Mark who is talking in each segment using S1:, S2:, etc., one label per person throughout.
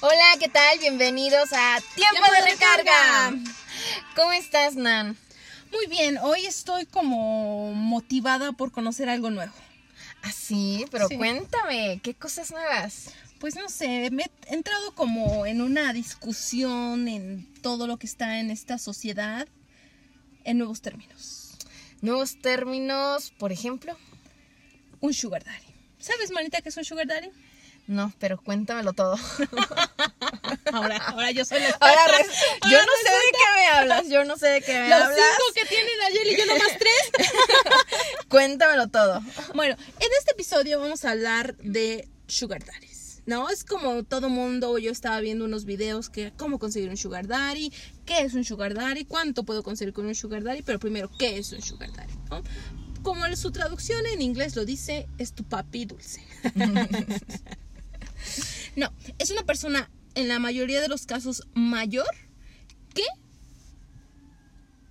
S1: Hola, ¿qué tal? Bienvenidos a Tiempo, de, recarga. ¿Cómo estás, Nan?
S2: Muy bien, hoy estoy como motivada por conocer algo nuevo.
S1: ¿Ah, sí? Pero cuéntame, ¿qué cosas nuevas?
S2: Pues no sé, me he entrado como en una discusión en todo lo que está en esta sociedad en nuevos términos.
S1: Nuevos términos, por ejemplo.
S2: Un sugar daddy. ¿Sabes, manita, qué es un sugar daddy?
S1: No, pero cuéntamelo todo.
S2: ahora, ahora yo soy la
S1: ahora Yo no sé de qué me hablas, yo no sé de qué me
S2: Los
S1: hablas.
S2: Los cinco que tienen ayer y yo nomás tres.
S1: Cuéntamelo todo.
S2: Bueno, en este episodio vamos a hablar de sugar daddies. ¿no? Es como todo mundo, yo estaba viendo unos videos que cómo conseguir un sugar daddy, qué es un sugar daddy, cuánto puedo conseguir con un sugar daddy, pero primero, ¿qué es un sugar daddy? Como su traducción en inglés lo dice, es tu papi dulce. No, es una persona en la mayoría de los casos mayor que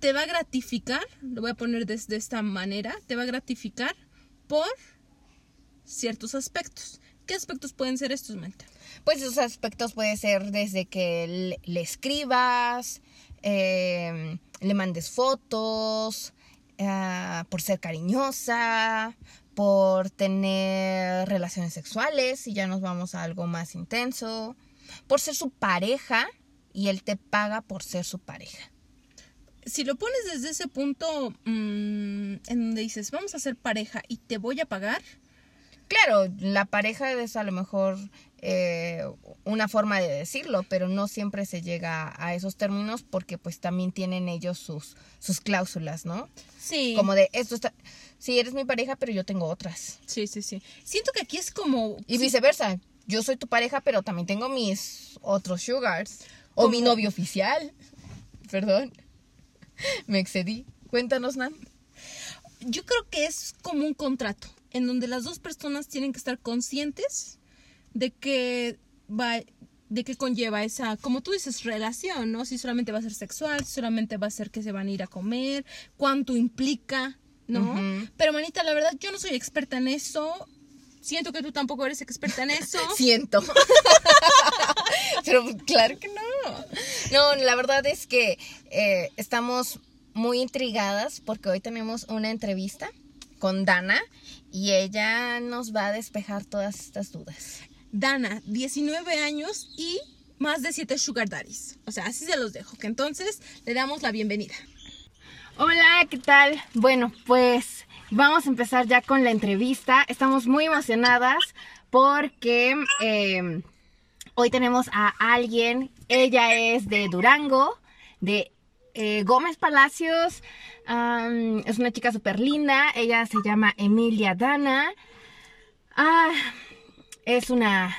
S2: te va a gratificar, lo voy a poner de, esta manera, te va a gratificar por ciertos aspectos. ¿Qué aspectos pueden ser estos, Manta?
S1: Pues esos aspectos pueden ser desde que le, escribas, eh, le mandes fotos, ah, por ser cariñosa, por tener relaciones sexuales y ya nos vamos a algo más intenso, por ser su pareja y él te paga por ser su pareja.
S2: Si lo pones desde ese punto mm, en donde dices, vamos a ser pareja y te voy a pagar.
S1: Claro, la pareja es a lo mejor eh, una forma de decirlo, pero no siempre se llega a esos términos porque pues también tienen ellos sus, sus cláusulas, ¿no?
S2: Sí.
S1: Como de, esto está, sí, eres mi pareja, pero yo tengo otras.
S2: Sí, sí, sí. Siento que aquí es como...
S1: Y viceversa. Yo soy tu pareja, pero también tengo mis otros sugars. O mi novio oficial. Perdón. Me excedí. Cuéntanos, Nan.
S2: Yo creo que es como un contrato en donde las dos personas tienen que estar conscientes de que va de qué conlleva esa, como tú dices, relación, ¿no? Si solamente va a ser sexual, si solamente va a ser que se van a ir a comer, cuánto implica, ¿no? Pero manita, la verdad yo no soy experta en eso. Siento que tú tampoco eres experta en eso.
S1: Siento. Pero claro que no. No, la verdad es que eh, estamos muy intrigadas porque hoy tenemos una entrevista con Dana y ella nos va a despejar todas estas dudas.
S2: Dana, 19 años y más de 7 sugar daddies. O sea, así se los dejo. Que entonces le damos la bienvenida.
S1: Hola, ¿qué tal? Bueno, pues vamos a empezar ya con la entrevista. Estamos muy emocionadas porque em, hoy tenemos a alguien. Ella es de Durango, de eh, Gómez Palacios. es una chica súper linda. Ella se llama Emilia Dana. Ah, es una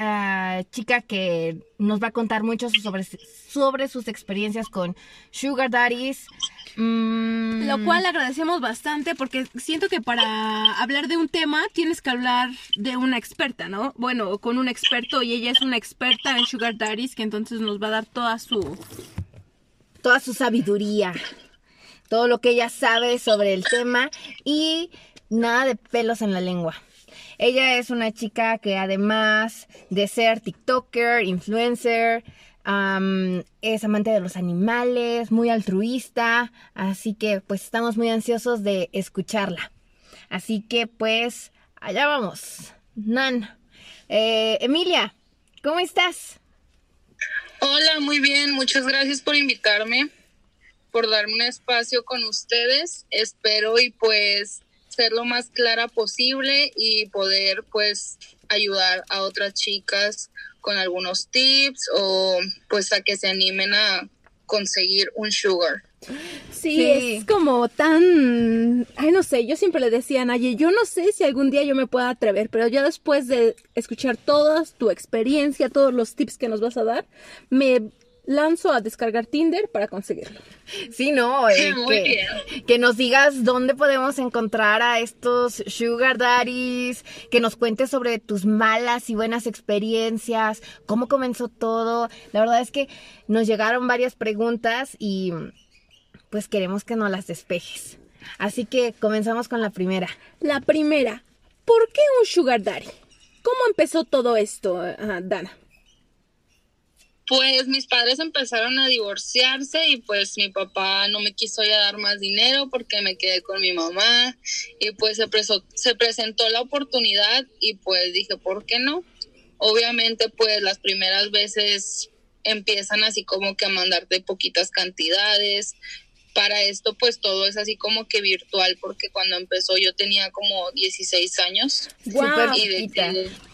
S1: Ah, chica que nos va a contar mucho sobre, sus experiencias con Sugar Daddies.
S2: Mm. Lo cual agradecemos bastante porque siento que para hablar de un tema tienes que hablar de una experta, ¿no? Bueno, con un experto y ella es una experta en Sugar Daddies que entonces nos va a dar toda su...
S1: Toda su sabiduría, todo lo que ella sabe sobre el tema y nada de pelos en la lengua. Ella es una chica que además de ser TikToker, influencer, es amante de los animales, muy altruista, así que pues estamos muy ansiosos de escucharla. Así que pues allá vamos. Nan. Eh, Emilia, ¿cómo estás?
S3: Hola, muy bien, muchas gracias por invitarme, por darme un espacio con ustedes. Espero y pues ser lo más clara posible y poder pues ayudar a otras chicas con algunos tips o pues a que se animen a conseguir un sugar.
S2: Sí, es como tan, ay no sé, yo siempre le decía a Naye, yo no sé si algún día yo me pueda atrever, pero ya después de escuchar toda tu experiencia, todos los tips que nos vas a dar, me lanzo a descargar Tinder para conseguirlo.
S1: Sí, no, eh, que, nos digas dónde podemos encontrar a estos sugar daddies, que nos cuentes sobre tus malas y buenas experiencias, cómo comenzó todo. La verdad es que nos llegaron varias preguntas y pues queremos que nos las despejes. Así que comenzamos con la primera.
S2: La primera, ¿por qué un sugar daddy? ¿Cómo empezó todo esto, ah, Dana?
S3: Pues mis padres empezaron a divorciarse y pues mi papá no me quiso ya dar más dinero porque me quedé con mi mamá y pues se, se presentó la oportunidad y pues dije, ¿por qué no? Obviamente pues las primeras veces empiezan así como que a mandarte poquitas cantidades, para esto pues todo es así como que virtual porque cuando empezó yo tenía como 16 años.
S2: Wow, y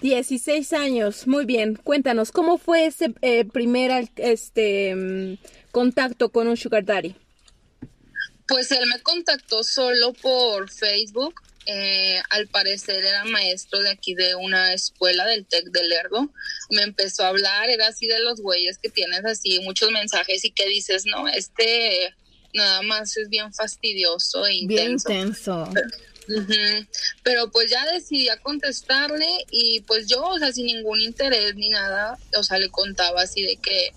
S2: 16 años, muy bien. Cuéntanos, ¿cómo fue ese eh, primer este mm, contacto con un sugar daddy?
S3: Pues él me contactó solo por Facebook. Eh, al parecer era maestro de aquí de una escuela del TEC de Lerdo. Me empezó a hablar, era así de los güeyes que tienes así muchos mensajes y que dices, no, este nada más es bien fastidioso e intenso.
S1: Bien intenso.
S3: Pero, pues ya decidí a contestarle y pues yo, o sea, sin ningún interés ni nada, o sea, le contaba así de que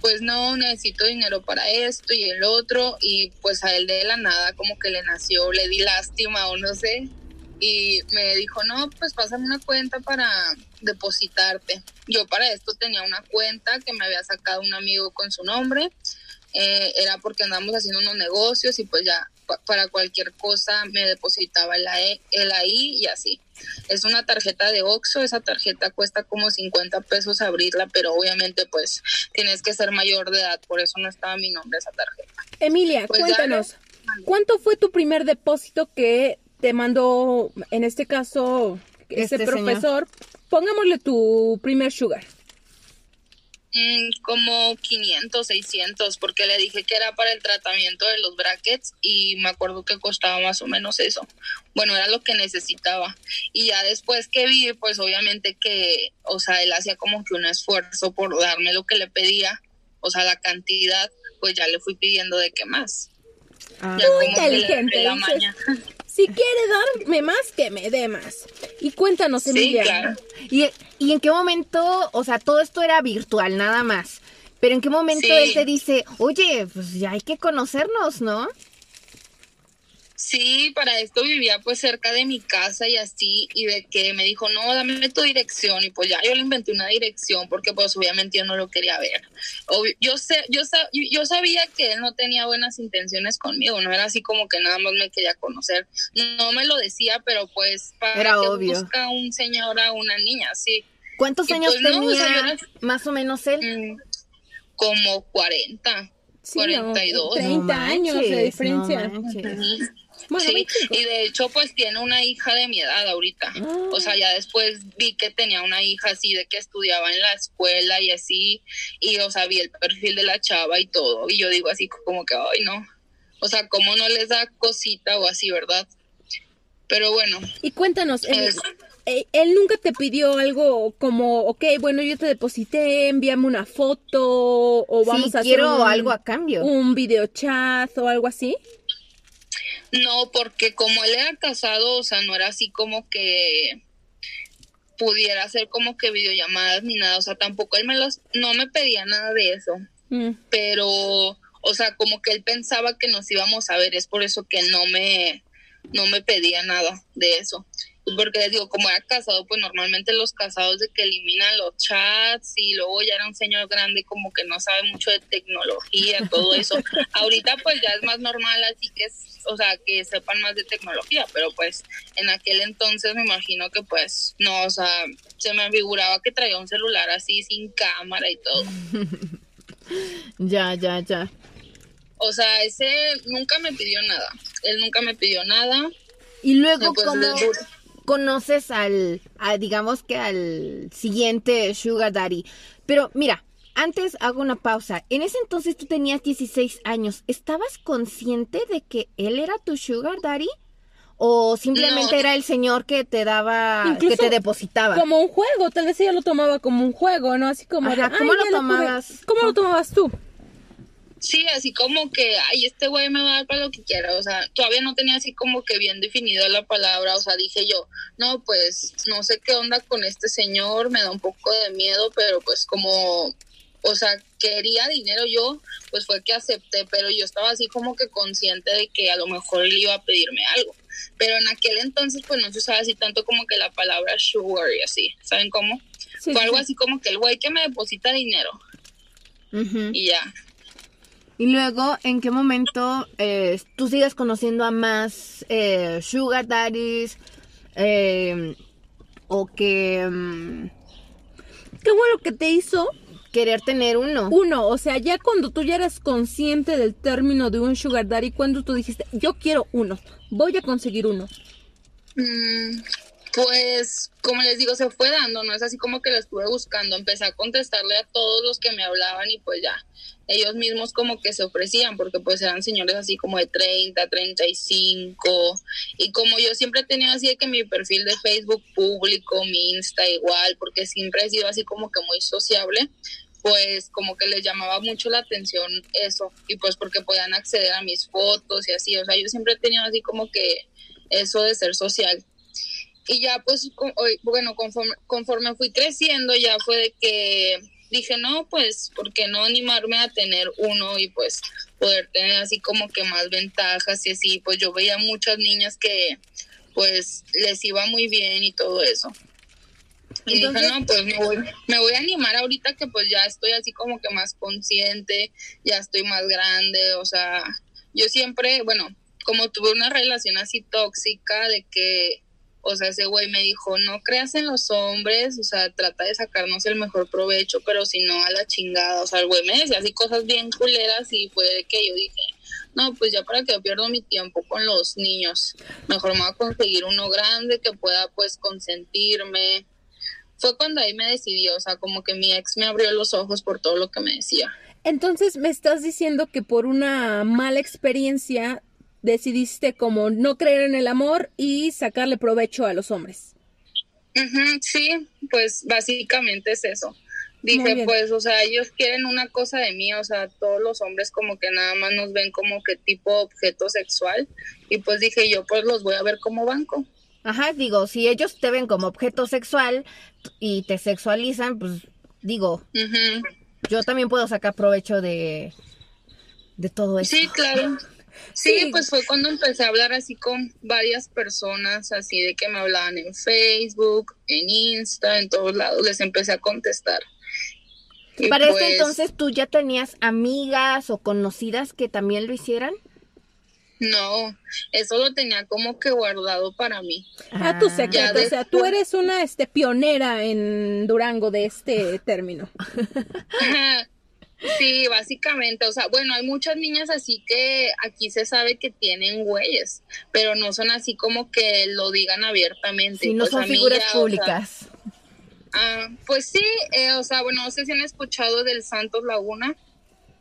S3: pues no, necesito dinero para esto y el otro y pues a él de la nada como que le nació, le di lástima o no sé y me dijo, no, pues pásame una cuenta para depositarte. Yo para esto tenía una cuenta que me había sacado un amigo con su nombre eh, era porque andamos haciendo unos negocios y pues ya para cualquier cosa me depositaba el, e, el ahí y así. Es una tarjeta de Oxxo, esa tarjeta cuesta como 50 pesos abrirla, pero obviamente pues tienes que ser mayor de edad, por eso no estaba mi nombre esa tarjeta.
S2: Emilia, pues cuéntanos, ¿cuánto fue tu primer depósito que te mandó, en este caso, ese este profesor? Pongámosle tu primer sugar.
S3: Mm, como 500, 600, porque le dije que era para el tratamiento de los brackets y me acuerdo que costaba más o menos eso. Bueno, era lo que necesitaba. Y ya después que vi, pues obviamente que, o sea, él hacía como que un esfuerzo por darme lo que le pedía, o sea, la cantidad, pues ya le fui pidiendo de qué más.
S2: Ah. Muy inteligente. La maña. Si quiere darme más, que me dé más. Y cuéntanos, Emilia.
S1: ¿Y, ¿Y en qué momento, o sea, todo esto era virtual, nada más? Pero en qué momento él te dice, oye, pues ya hay que conocernos, ¿no?
S3: Sí, para esto vivía pues cerca de mi casa y así, y de que me dijo, no, dame tu dirección, y pues ya yo le inventé una dirección porque pues obviamente yo no lo quería ver. yo, sé, yo, yo sabía que él no tenía buenas intenciones conmigo, no era así como que nada más me quería conocer, no me lo decía, pero pues para
S1: era
S3: que
S1: obvio.
S3: busca un señor a una niña, sí.
S1: ¿Cuántos años pues, tenía más o menos él?
S3: Mm, como 40. 42.
S2: 30 años de diferencia
S3: sí, y de hecho pues tiene una hija de mi edad ahorita. O sea, ya después vi que tenía una hija así de que estudiaba en la escuela y así, y o sea, vi el perfil de la chava y todo, y yo digo así como que, ay no, o sea, ¿cómo no les da cosita o así, verdad? Pero bueno.
S2: Y cuéntanos, eh, eh, él nunca te pidió algo como, ok, bueno, yo te deposité, envíame una foto o vamos a hacer
S1: algo a cambio.
S2: Un video chat o algo así.
S3: No, porque como él era casado, o sea, no era así como que pudiera hacer como que videollamadas ni nada, o sea, tampoco él me los, no me pedía nada de eso, mm. pero, o sea, como que él pensaba que nos íbamos a ver, es por eso que no me, no me pedía nada de eso porque les digo, como era casado, pues normalmente los casados de que eliminan los chats y luego ya era un señor grande como que no sabe mucho de tecnología, todo eso. Ahorita pues ya es más normal, así que es, o sea, que sepan más de tecnología, pero pues en aquel entonces me imagino que pues no, o sea, se me figuraba que traía un celular así sin cámara y todo.
S1: ya, ya, ya.
S3: O sea, ese nunca me pidió nada. Él nunca me pidió nada.
S1: Y luego, pues, como conoces al, digamos que al siguiente Sugar Daddy. Pero mira, antes hago una pausa. En ese entonces tú tenías 16 años. ¿Estabas consciente de que él era tu Sugar Daddy? ¿O simplemente era el señor que te daba, que te depositaba?
S2: Como un juego, tal vez ella lo tomaba como un juego, ¿no? Así como
S1: ¿Cómo lo tomabas?
S2: ¿Cómo lo tomabas tú?
S3: Sí, así como que, ay, este güey me va a dar para lo que quiera, o sea, todavía no tenía así como que bien definida la palabra, o sea, dije yo, no, pues no sé qué onda con este señor, me da un poco de miedo, pero pues como, o sea, quería dinero yo, pues fue que acepté, pero yo estaba así como que consciente de que a lo mejor él iba a pedirme algo, pero en aquel entonces pues no se usaba así tanto como que la palabra sugar y así, ¿saben cómo? fue algo así como que el güey que me deposita dinero y ya.
S1: Y luego, ¿en qué momento eh, tú sigues conociendo a más eh, sugar daddies? eh, o que mm,
S2: Qué bueno que te hizo
S1: querer tener uno.
S2: uno. O sea, ya cuando tú ya eres consciente del término de un sugar daddy, cuando tú dijiste, yo quiero uno, voy a conseguir uno.
S3: Mm, Pues, como les digo, se fue dando, no es así como que lo estuve buscando. Empecé a contestarle a todos los que me hablaban y pues ya, ellos mismos como que se ofrecían, porque pues eran señores así como de 30, 35. Y como yo siempre tenía así de que mi perfil de Facebook público, mi Insta igual, porque siempre he sido así como que muy sociable, pues como que les llamaba mucho la atención eso. Y pues porque podían acceder a mis fotos y así. O sea, yo siempre he tenido así como que eso de ser social y ya pues bueno conforme, conforme fui creciendo ya fue de que dije no pues por qué no animarme a tener uno y pues poder tener así como que más ventajas y así pues yo veía muchas niñas que pues les iba muy bien y todo eso y
S2: Entonces-
S3: dije no pues me voy, me voy a animar ahorita que pues ya estoy así como que más consciente ya estoy más grande o sea yo siempre bueno como tuve una relación así tóxica de que o sea, ese güey me dijo, no creas en los hombres, o sea, trata de sacarnos el mejor provecho, pero si no, a la chingada. O sea, el güey me decía así cosas bien culeras y fue de que yo dije, no, pues ya para que yo pierdo mi tiempo con los niños, mejor me voy a conseguir uno grande que pueda pues consentirme. Fue cuando ahí me decidí, o sea, como que mi ex me abrió los ojos por todo lo que me decía.
S2: Entonces me estás diciendo que por una mala experiencia decidiste como no creer en el amor y sacarle provecho a los hombres.
S3: Ujú, sí, pues básicamente es eso. Dije, pues, o sea, ellos quieren una cosa de mí, o sea, todos los hombres como que nada más nos ven como que tipo objeto sexual. Y pues dije, yo pues los voy a ver como banco.
S1: Ajá, digo, si ellos te ven como objeto sexual y te sexualizan, pues digo, yo también puedo sacar provecho de, de todo eso.
S3: Sí, claro. Sí,
S2: Sí.
S3: pues fue cuando empecé a hablar así con varias personas, así de que me hablaban en Facebook, en Insta, en todos lados, les empecé a contestar. Y
S1: Para
S3: pues,
S1: entonces, ¿tú ya tenías amigas o conocidas que también lo hicieran?
S3: No, eso lo tenía como que guardado para mí.
S2: Ah, tu
S1: ya
S2: secreto, o sea, tú eres una este pionera en Durango de este término.
S3: Sí, básicamente, o sea, bueno, hay muchas niñas así que aquí se sabe que tienen güeyes, pero no son así como que lo digan abiertamente.
S1: Si no
S3: Pues
S1: son
S3: mí
S1: figuras
S3: ya, o sea,
S1: públicas.
S3: ah, pues sí, eh, o sea, bueno, no sé si han escuchado del Santos Laguna,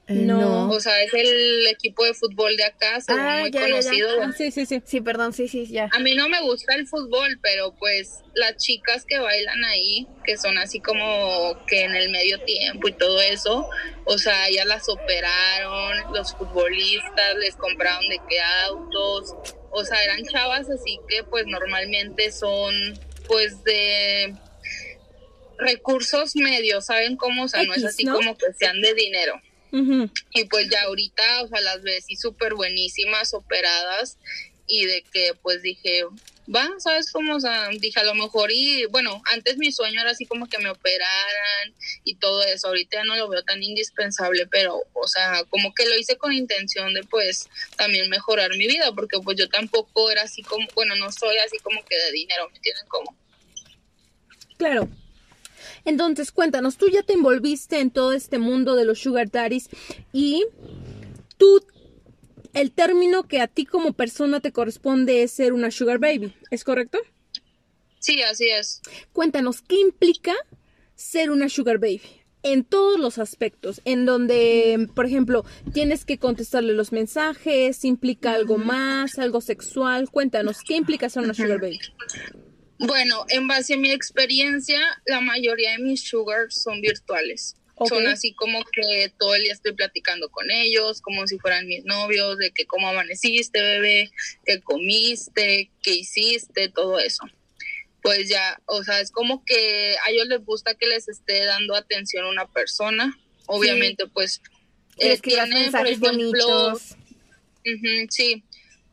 S1: Eh,
S2: no.
S3: o sea, es el equipo de fútbol de acá, según
S1: Ah,
S3: muy
S1: ya, ya, ya.
S3: conocido.
S2: Ah, sí, sí, sí.
S1: Sí, perdón, sí, sí, ya.
S3: A mí no me gusta el fútbol, pero pues las chicas que bailan ahí, que son así como que en el medio tiempo y todo eso, o sea, ya las operaron, los futbolistas les compraron de qué autos, o sea, eran chavas así que pues normalmente son pues de recursos medios, ¿saben cómo? O sea, no es así
S2: ¿no?
S3: como que sean de dinero. Y pues ya ahorita, o sea, las ves y súper buenísimas, operadas, y de que pues dije, va, ¿sabes cómo? O sea, dije a lo mejor, y bueno, antes mi sueño era así como que me operaran y todo eso, ahorita ya no lo veo tan indispensable, pero, o sea, como que lo hice con intención de pues también mejorar mi vida, porque pues yo tampoco era así como, bueno, no soy así como que de dinero, ¿me entienden cómo?
S2: Claro. Entonces, cuéntanos, tú ya te envolviste en todo este mundo de los sugar daddies y tú, el término que a ti como persona te corresponde es ser una sugar baby, ¿es correcto?
S3: Sí, así es.
S2: Cuéntanos, ¿qué implica ser una sugar baby? En todos los aspectos, en donde, por ejemplo, tienes que contestarle los mensajes, implica algo más, algo sexual. Cuéntanos, ¿qué implica ser una sugar baby?
S3: Bueno, en base a mi experiencia, la mayoría de mis sugars son virtuales. Son así como que todo el día estoy platicando con ellos, como si fueran mis novios, de que cómo amaneciste, bebé, qué comiste, qué hiciste, todo eso. Pues ya, o sea, es como que a ellos les gusta que les esté dando atención a una persona. Obviamente, pues, eh, tiene, por ejemplo,
S1: bonitos.
S3: Ujú, sí,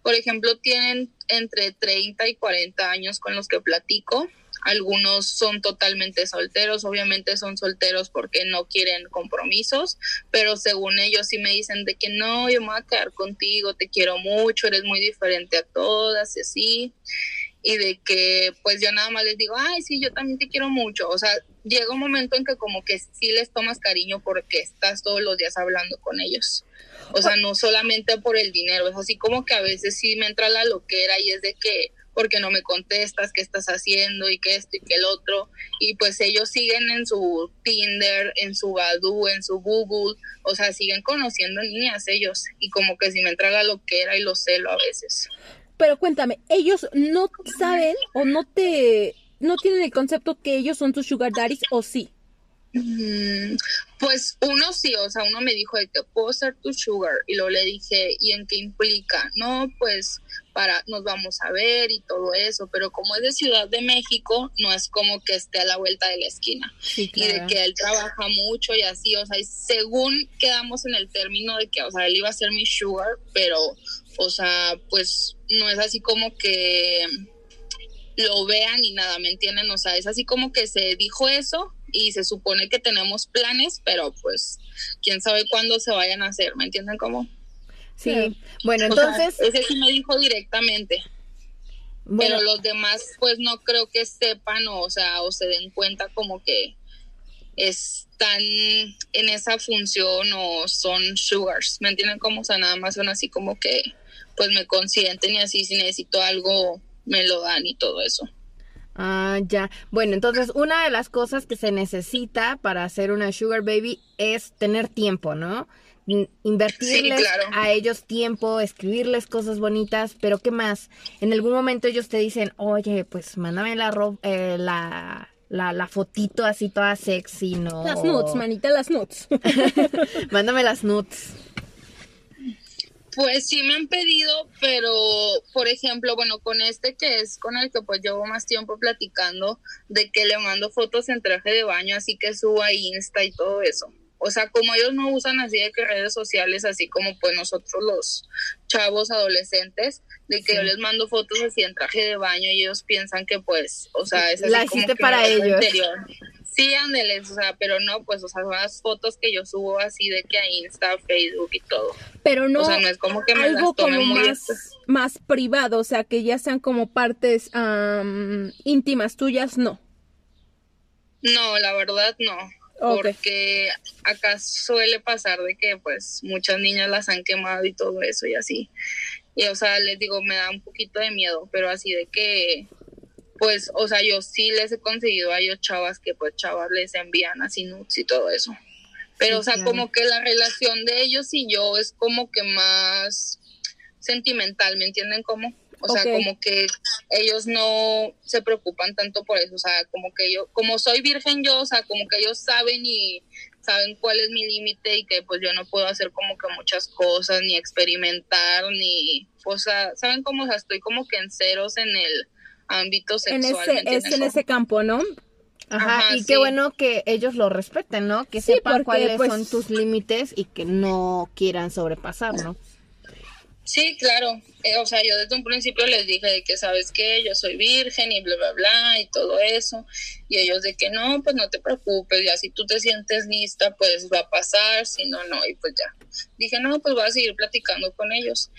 S3: por ejemplo, tienen entre 30 y 40 años con los que platico. algunos son totalmente solteros, obviamente son solteros porque no quieren compromisos, pero según ellos sí me dicen de que no, yo me voy a quedar contigo, te quiero mucho, eres muy diferente a todas y así y de que pues yo nada más les digo, ay, sí, yo también te quiero mucho. O sea, llega un momento en que como que sí les tomas cariño porque estás todos los días hablando con ellos. O sea, no solamente por el dinero, es así como que a veces sí me entra la loquera y es de que, porque no me contestas, qué estás haciendo y qué esto y qué el otro. Y pues ellos siguen en su Tinder, en su Badoo, en su Google, o sea, siguen conociendo niñas ellos. Y como que sí me entra la loquera y lo celo a veces.
S2: Pero cuéntame, ellos no saben o no te, no tienen el concepto que ellos son tus sugar daddies o sí.
S3: Mm, Pues uno sí, o sea, uno me dijo de que puedo ser tu sugar y luego le dije, ¿y en qué implica? No, pues para nos vamos a ver y todo eso, pero como es de Ciudad de México, no es como que esté a la vuelta de la esquina
S2: Sí,
S3: y de que él trabaja mucho y así, o sea, y según quedamos en el término de que, o sea, él iba a ser mi sugar, pero, o sea, pues no es así como que lo vean y nada, ¿me entienden? O sea, es así como que se dijo eso y se supone que tenemos planes, pero pues quién sabe cuándo se vayan a hacer, ¿me entienden cómo?
S1: Sí, bueno,
S3: O sea,
S1: entonces,
S3: ese sí me dijo directamente,
S1: bueno,
S3: pero los demás pues no creo que sepan o, o sea, o se den cuenta como que están en esa función o son sugars, ¿me entienden cómo? O sea, nada más son así como que pues me consienten y así si necesito algo me lo dan y todo eso.
S1: Ah, ya. Bueno, entonces una de las cosas que se necesita para hacer una sugar baby es tener tiempo, ¿no? In- Invertirles
S3: Sí, claro.
S1: a ellos tiempo, escribirles cosas bonitas, pero ¿qué más? En algún momento ellos te dicen, oye, pues mándame la, ro- eh, la, la, la fotito así toda sexy, ¿no?
S2: Las nuts, manita, las nuts.
S1: Mándame las nuts.
S3: Pues sí me han pedido, pero por ejemplo, bueno, con este que es con el que pues llevo más tiempo platicando, de que le mando fotos en traje de baño, así que subo a Insta y todo eso. O sea, como ellos no usan así de que redes sociales, así como pues nosotros los chavos adolescentes, de que
S1: Sí.
S3: yo les mando fotos así en traje de baño y ellos piensan que pues, o sea, es así
S1: La
S3: como
S1: hiciste
S3: que
S1: para ellos.
S3: interior. Sí, ándeles, o sea, pero no, pues, o sea, son las fotos que yo subo así de que a Insta, Facebook y todo.
S2: Pero no,
S3: o sea, no es como que me
S2: algo
S3: las tome
S2: como
S3: muy
S2: más, más privado, o sea, que ya sean como partes am, íntimas tuyas, no.
S3: No, la verdad no. Porque acá suele pasar de que pues muchas niñas las han quemado y todo eso y así. Y o sea, les digo, me da un poquito de miedo, pero así de que pues, o sea, yo sí les he conseguido a ellos chavas que pues chavas les envían así nudes y todo eso. Pero
S1: Sí,
S3: o sea,
S1: claro.
S3: como que la relación de ellos y yo es como que más sentimental, ¿me entienden cómo? O sea, como que ellos no se preocupan tanto por eso, o sea, como que yo, como soy virgen yo, o sea, como que ellos saben y saben cuál es mi límite y que pues yo no puedo hacer como que muchas cosas, ni experimentar, ni, o sea, saben cómo, o sea, estoy como que en ceros en el ámbito
S2: En
S3: sexual.
S2: ese,
S3: ¿me
S2: es
S3: entienden
S2: en ese campo, ¿no?
S1: Ajá,
S3: Ajá,
S1: y qué bueno que ellos lo respeten, ¿no? Que
S2: Sí,
S1: sepan
S2: porque,
S1: cuáles
S2: pues-
S1: son tus límites y que no quieran sobrepasar, ¿no?
S3: Sí, claro. Eh, o sea, yo desde un principio les dije de que, ¿sabes qué? Yo soy virgen y bla, bla, bla y todo eso. Y ellos de que no, pues no te preocupes, ya si tú te sientes lista, pues va a pasar, si no, no. Y pues ya. Dije, no, pues voy a seguir platicando con ellos.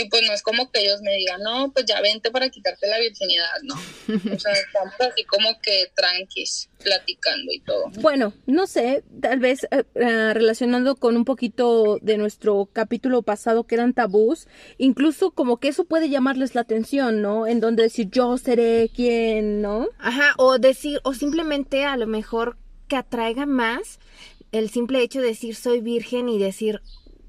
S3: Y pues no es como que ellos me digan, no, pues ya vente para quitarte la virginidad, no. O sea, estamos así como que tranquis, platicando y todo.
S2: Bueno, no sé, tal vez eh, eh, relacionando con un poquito de nuestro capítulo pasado que eran tabús, incluso como que eso puede llamarles la atención, ¿no? En donde decir yo seré quien, ¿no?
S1: Ajá, o decir, o simplemente a lo mejor que atraiga más el simple hecho de decir soy virgen y decir,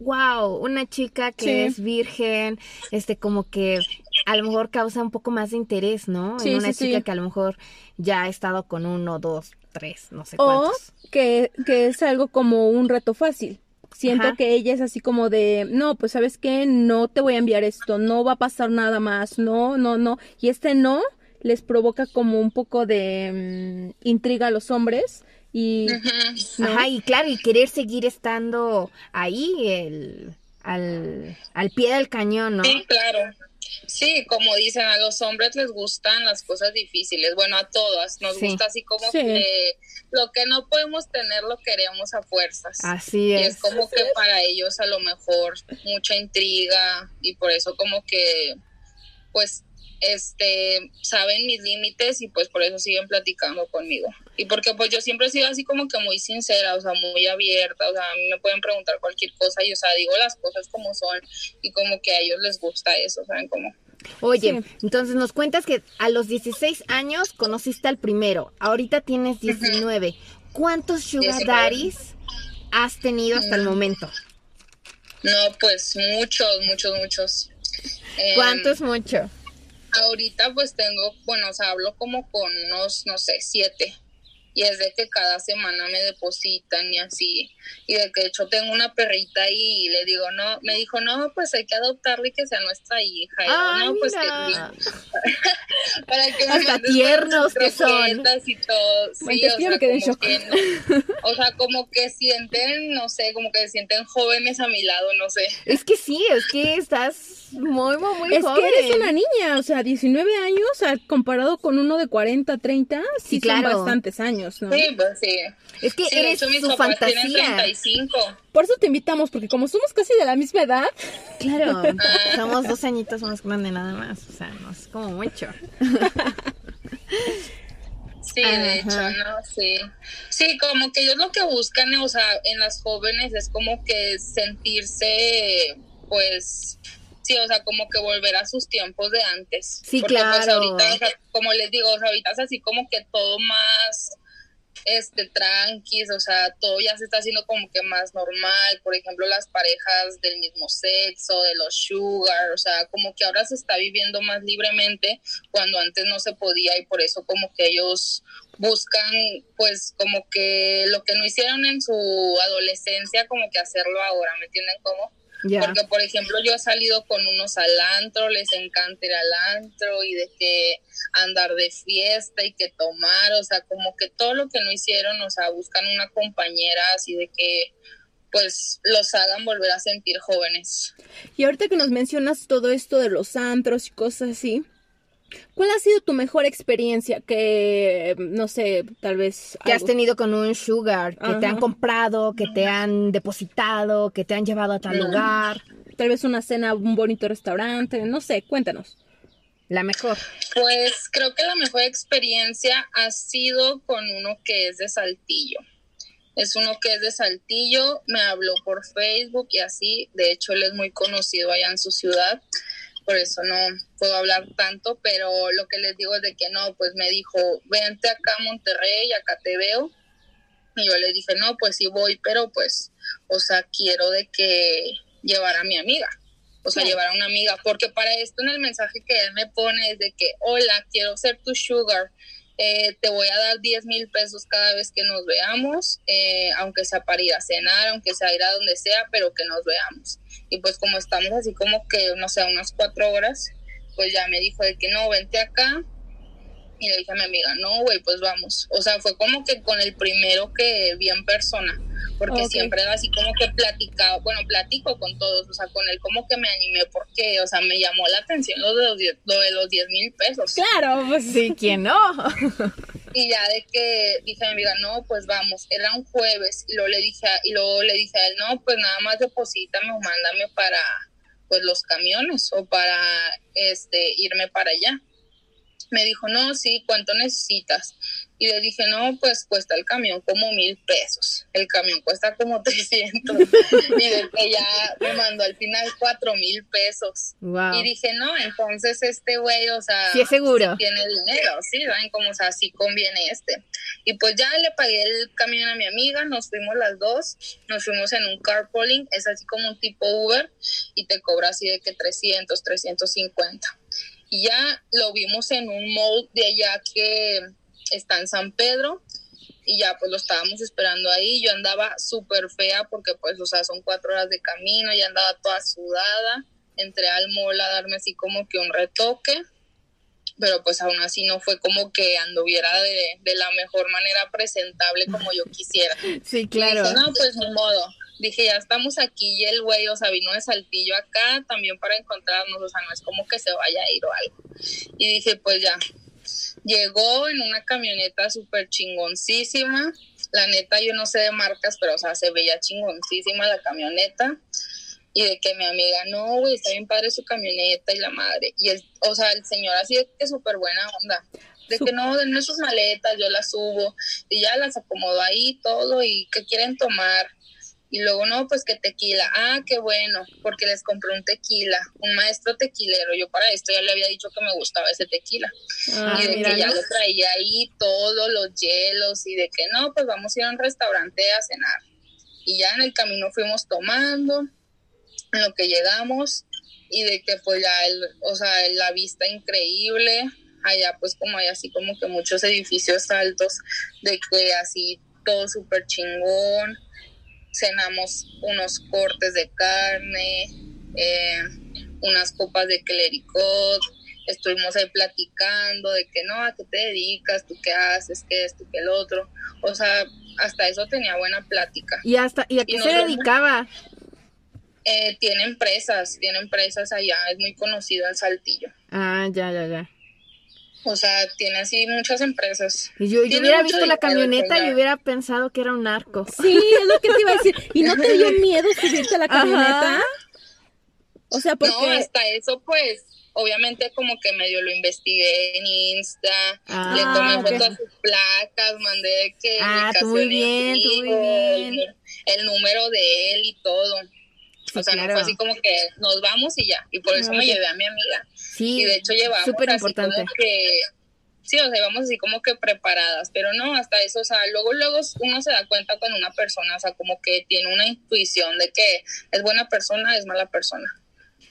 S1: wow, una chica que
S2: Sí.
S1: es virgen, este, como que a lo mejor causa un poco más de interés, ¿no?
S2: Sí,
S1: en una
S2: sí,
S1: chica que a lo mejor ya ha estado con uno, dos, tres, no sé
S2: O
S1: cuántos.
S2: que, que es algo como un reto fácil. Siento
S1: Ajá.
S2: que ella es así como de, no, pues sabes qué, no te voy a enviar esto, no va a pasar nada más, no, no, no. Y este no les provoca como un poco de mm, intriga a los hombres y...
S3: Ujú.
S2: ¿no?
S1: Ajá, y claro, y querer seguir estando ahí, el, al, al pie del cañón, ¿no?
S3: Sí, claro. Sí, como dicen, a los hombres les gustan las cosas difíciles. Bueno, a todas nos
S1: Sí.
S3: gusta así como
S2: Sí.
S3: que lo que no podemos tener lo queremos a fuerzas.
S1: Así
S3: Y
S1: es.
S3: es como que para ellos a lo mejor mucha intriga y por eso como que pues este saben mis límites y pues por eso siguen platicando conmigo. Y porque pues yo siempre he sido así como que muy sincera, o sea, muy abierta, o sea, a mí me pueden preguntar cualquier cosa y o sea, digo las cosas como son y como que a ellos les gusta eso, ¿saben cómo?
S1: Oye,
S2: Sí.
S1: entonces nos cuentas que a los 16 años conociste al primero, ahorita tienes 19. ¿Cuántos sugar
S3: 19.
S1: daddies has tenido hasta el
S3: Mm.
S1: momento?
S3: No, pues muchos, muchos, muchos. Em,
S1: ¿Cuánto es mucho?
S3: Ahorita pues tengo, bueno, o sea, hablo como con unos, no sé, siete. Y es de que cada semana me depositan y así. Y de que de hecho tengo una perrita ahí y le digo, no, me dijo, no, pues hay que adoptarla y que sea nuestra hija. Y no, pues
S1: mira.
S3: que para que
S1: Hasta tiernos que son.
S3: y todo. Sí, o sea,
S2: en
S3: como que no- o sea, como que sienten, no sé, como que sienten jóvenes a mi lado, no sé.
S1: Es que sí, es que estás muy, muy, muy
S2: Es
S1: joven.
S2: que eres una niña, o sea, 19 años ah, comparado con uno de 40, 30, sí,
S1: Sí,
S2: son bastantes años, ¿no?
S3: Sí, pues sí.
S1: Es que
S3: Sí,
S1: eres su fantasía.
S3: 35.
S2: Por eso te invitamos, porque como somos casi de la misma edad,
S1: Claro, somos dos añitos más grande nada más, o sea, no es como mucho.
S3: Sí, de hecho, no, sí. Sí, como que ellos lo que buscan, o sea, en las jóvenes es como que sentirse, pues, sí, o sea, como que volver a sus tiempos de antes.
S1: Sí,
S3: Porque, pues,
S1: claro.
S3: ahorita, o sea, como les digo, o sea, ahorita es así como que todo más, este, tranquis, o sea, todo ya se está haciendo como que más normal. Por ejemplo, las parejas del mismo sexo, de los sugar, o sea, como que ahora se está viviendo más libremente cuando antes no se podía y por eso como que ellos buscan pues como que lo que no hicieron en su adolescencia como que hacerlo ahora, ¿me entienden cómo? Porque por ejemplo yo he salido con unos al antro, les encanta ir al antro y de que andar de fiesta y que tomar, o sea, como que todo lo que no hicieron, o sea, buscan una compañera así de que pues los hagan volver a sentir jóvenes.
S2: y ahorita que nos mencionas todo esto de los antros y cosas así, ¿cuál ha sido tu mejor experiencia? Que, no sé, tal vez...
S1: que has tenido con un sugar, que te han comprado, que te han depositado, que te han llevado a tal
S3: Ujú.
S1: lugar.
S2: Tal vez una cena, un bonito restaurante, no sé, cuéntanos.
S1: La mejor.
S3: Pues creo que la mejor experiencia ha sido con uno que es de Saltillo. Es uno que es de Saltillo, me habló por Facebook y así, de hecho él es muy conocido allá en su ciudad, por eso no puedo hablar tanto, pero lo que les digo es de que no, pues me dijo, vente acá a Monterrey, acá te veo. Y yo le dije, no, pues sí voy, pero pues, o sea, quiero de que llevar a mi amiga o sea, llevar a una amiga, porque para esto en el mensaje que él me pone es de que, hola, quiero ser tu sugar, eh, te voy a dar 10 mil pesos cada vez que nos veamos, eh, aunque sea para ir a cenar, aunque sea ir a donde sea, pero que nos veamos. Y pues como estamos así como que, no sé, unas cuatro horas, pues ya me dijo de que no, vente acá. Y le dije a mi amiga, no, güey, pues vamos. O sea, fue como que con el primero que vi en persona, porque siempre era así como que platicaba, bueno, platico con todos, o sea, con él como que me animé porque, o sea, me llamó la atención lo de los, lo de los 10 mil pesos.
S2: Claro, pues
S1: Sí, ¿quién no?
S3: Y ya de que dije a mi amiga, no, pues vamos, era un jueves, y luego le dije a, y luego le dije a él, no, pues nada más deposítame o mándame para pues los camiones o para este irme para allá. Me dijo, no, sí, ¿cuánto necesitas? Y le dije, no, pues cuesta el camión como mil pesos. El camión cuesta como 300. y de que ya me mandó al final cuatro mil pesos.
S1: Wow.
S3: Y dije, no, entonces este güey, o sea,
S1: Sí es seguro.
S3: tiene dinero, sí, ¿saben? Como, o sea, así conviene este. Y pues ya le pagué el camión a mi amiga, nos fuimos las dos, nos fuimos en un carpooling, es así como un tipo Uber, y te cobra así de que 300, 350. Y ya lo vimos en un mall de allá que está en San Pedro, y ya pues lo estábamos esperando ahí, yo andaba súper fea porque pues, o sea, son cuatro horas de camino, ya andaba toda sudada, entré al mall a darme así como que un retoque, pero pues aún así no fue como que anduviera de, de la mejor manera presentable como yo quisiera.
S1: Sí, claro.
S3: dije, no, pues ni modo. dije, ya estamos aquí y el güey, o sea, vino de Saltillo acá también para encontrarnos, o sea, no es como que se vaya a ir o algo. Y dije, pues ya, llegó en una camioneta súper chingoncísima, la neta yo no sé de marcas, pero o sea, se veía chingoncísima la camioneta. Y de que mi amiga, no, güey, está bien padre su camioneta y la madre. Y el, o sea, el señor así de que súper buena onda. De que no, denme sus maletas, yo las subo. Y ya las acomodo ahí todo y que quieren tomar. Y luego, no, pues que tequila. Ah, qué bueno, porque les compré un tequila, un maestro tequilero. Yo para esto ya le había dicho que me gustaba ese tequila.
S1: Ah,
S3: y de
S1: mira,
S3: que ya
S1: ¿no?
S3: lo traía ahí todos los hielos y de que no, pues vamos a ir a un restaurante a cenar. Y ya en el camino fuimos tomando, en lo que llegamos, y de que pues ya, el, o sea, la vista increíble, allá pues como hay así como que muchos edificios altos, de que así todo súper chingón, cenamos unos cortes de carne, eh, unas copas de clericot, estuvimos ahí platicando de que no, a qué te dedicas, tú qué haces, qué esto, qué el otro, o sea, hasta eso tenía buena plática.
S1: ¿Y, hasta, ¿Y a qué
S3: Y
S1: se dedicaba?
S3: Eh, tiene empresas, tiene empresas allá, es muy conocido en Saltillo.
S1: Ah, ya, ya, ya.
S3: O sea, tiene así muchas empresas.
S1: Y yo, yo hubiera visto la camioneta y hubiera pensado que era un narco.
S2: Sí, es lo que te iba a decir. ¿Y no te dio miedo subirte a la camioneta?
S1: Ajá.
S2: O sea, porque...
S3: No, hasta eso pues, obviamente como que medio lo investigué en Insta,
S1: Ah,
S3: le tomé fotos a sus placas, mandé que
S1: Ah, tú muy bien, tú muy bien.
S3: El, el número de él y todo.
S1: Sí,
S3: o sea, no
S1: claro.
S3: fue así como que nos vamos y ya. Y por eso
S1: Ah,
S3: me llevé a mi amiga.
S1: Sí,
S3: y de hecho llevamos
S1: súper
S3: así
S1: importante.
S3: como que sí o sea íbamos así como que preparadas pero no hasta eso o sea luego luego uno se da cuenta cuando una persona o sea como que tiene una intuición de que es buena persona es mala persona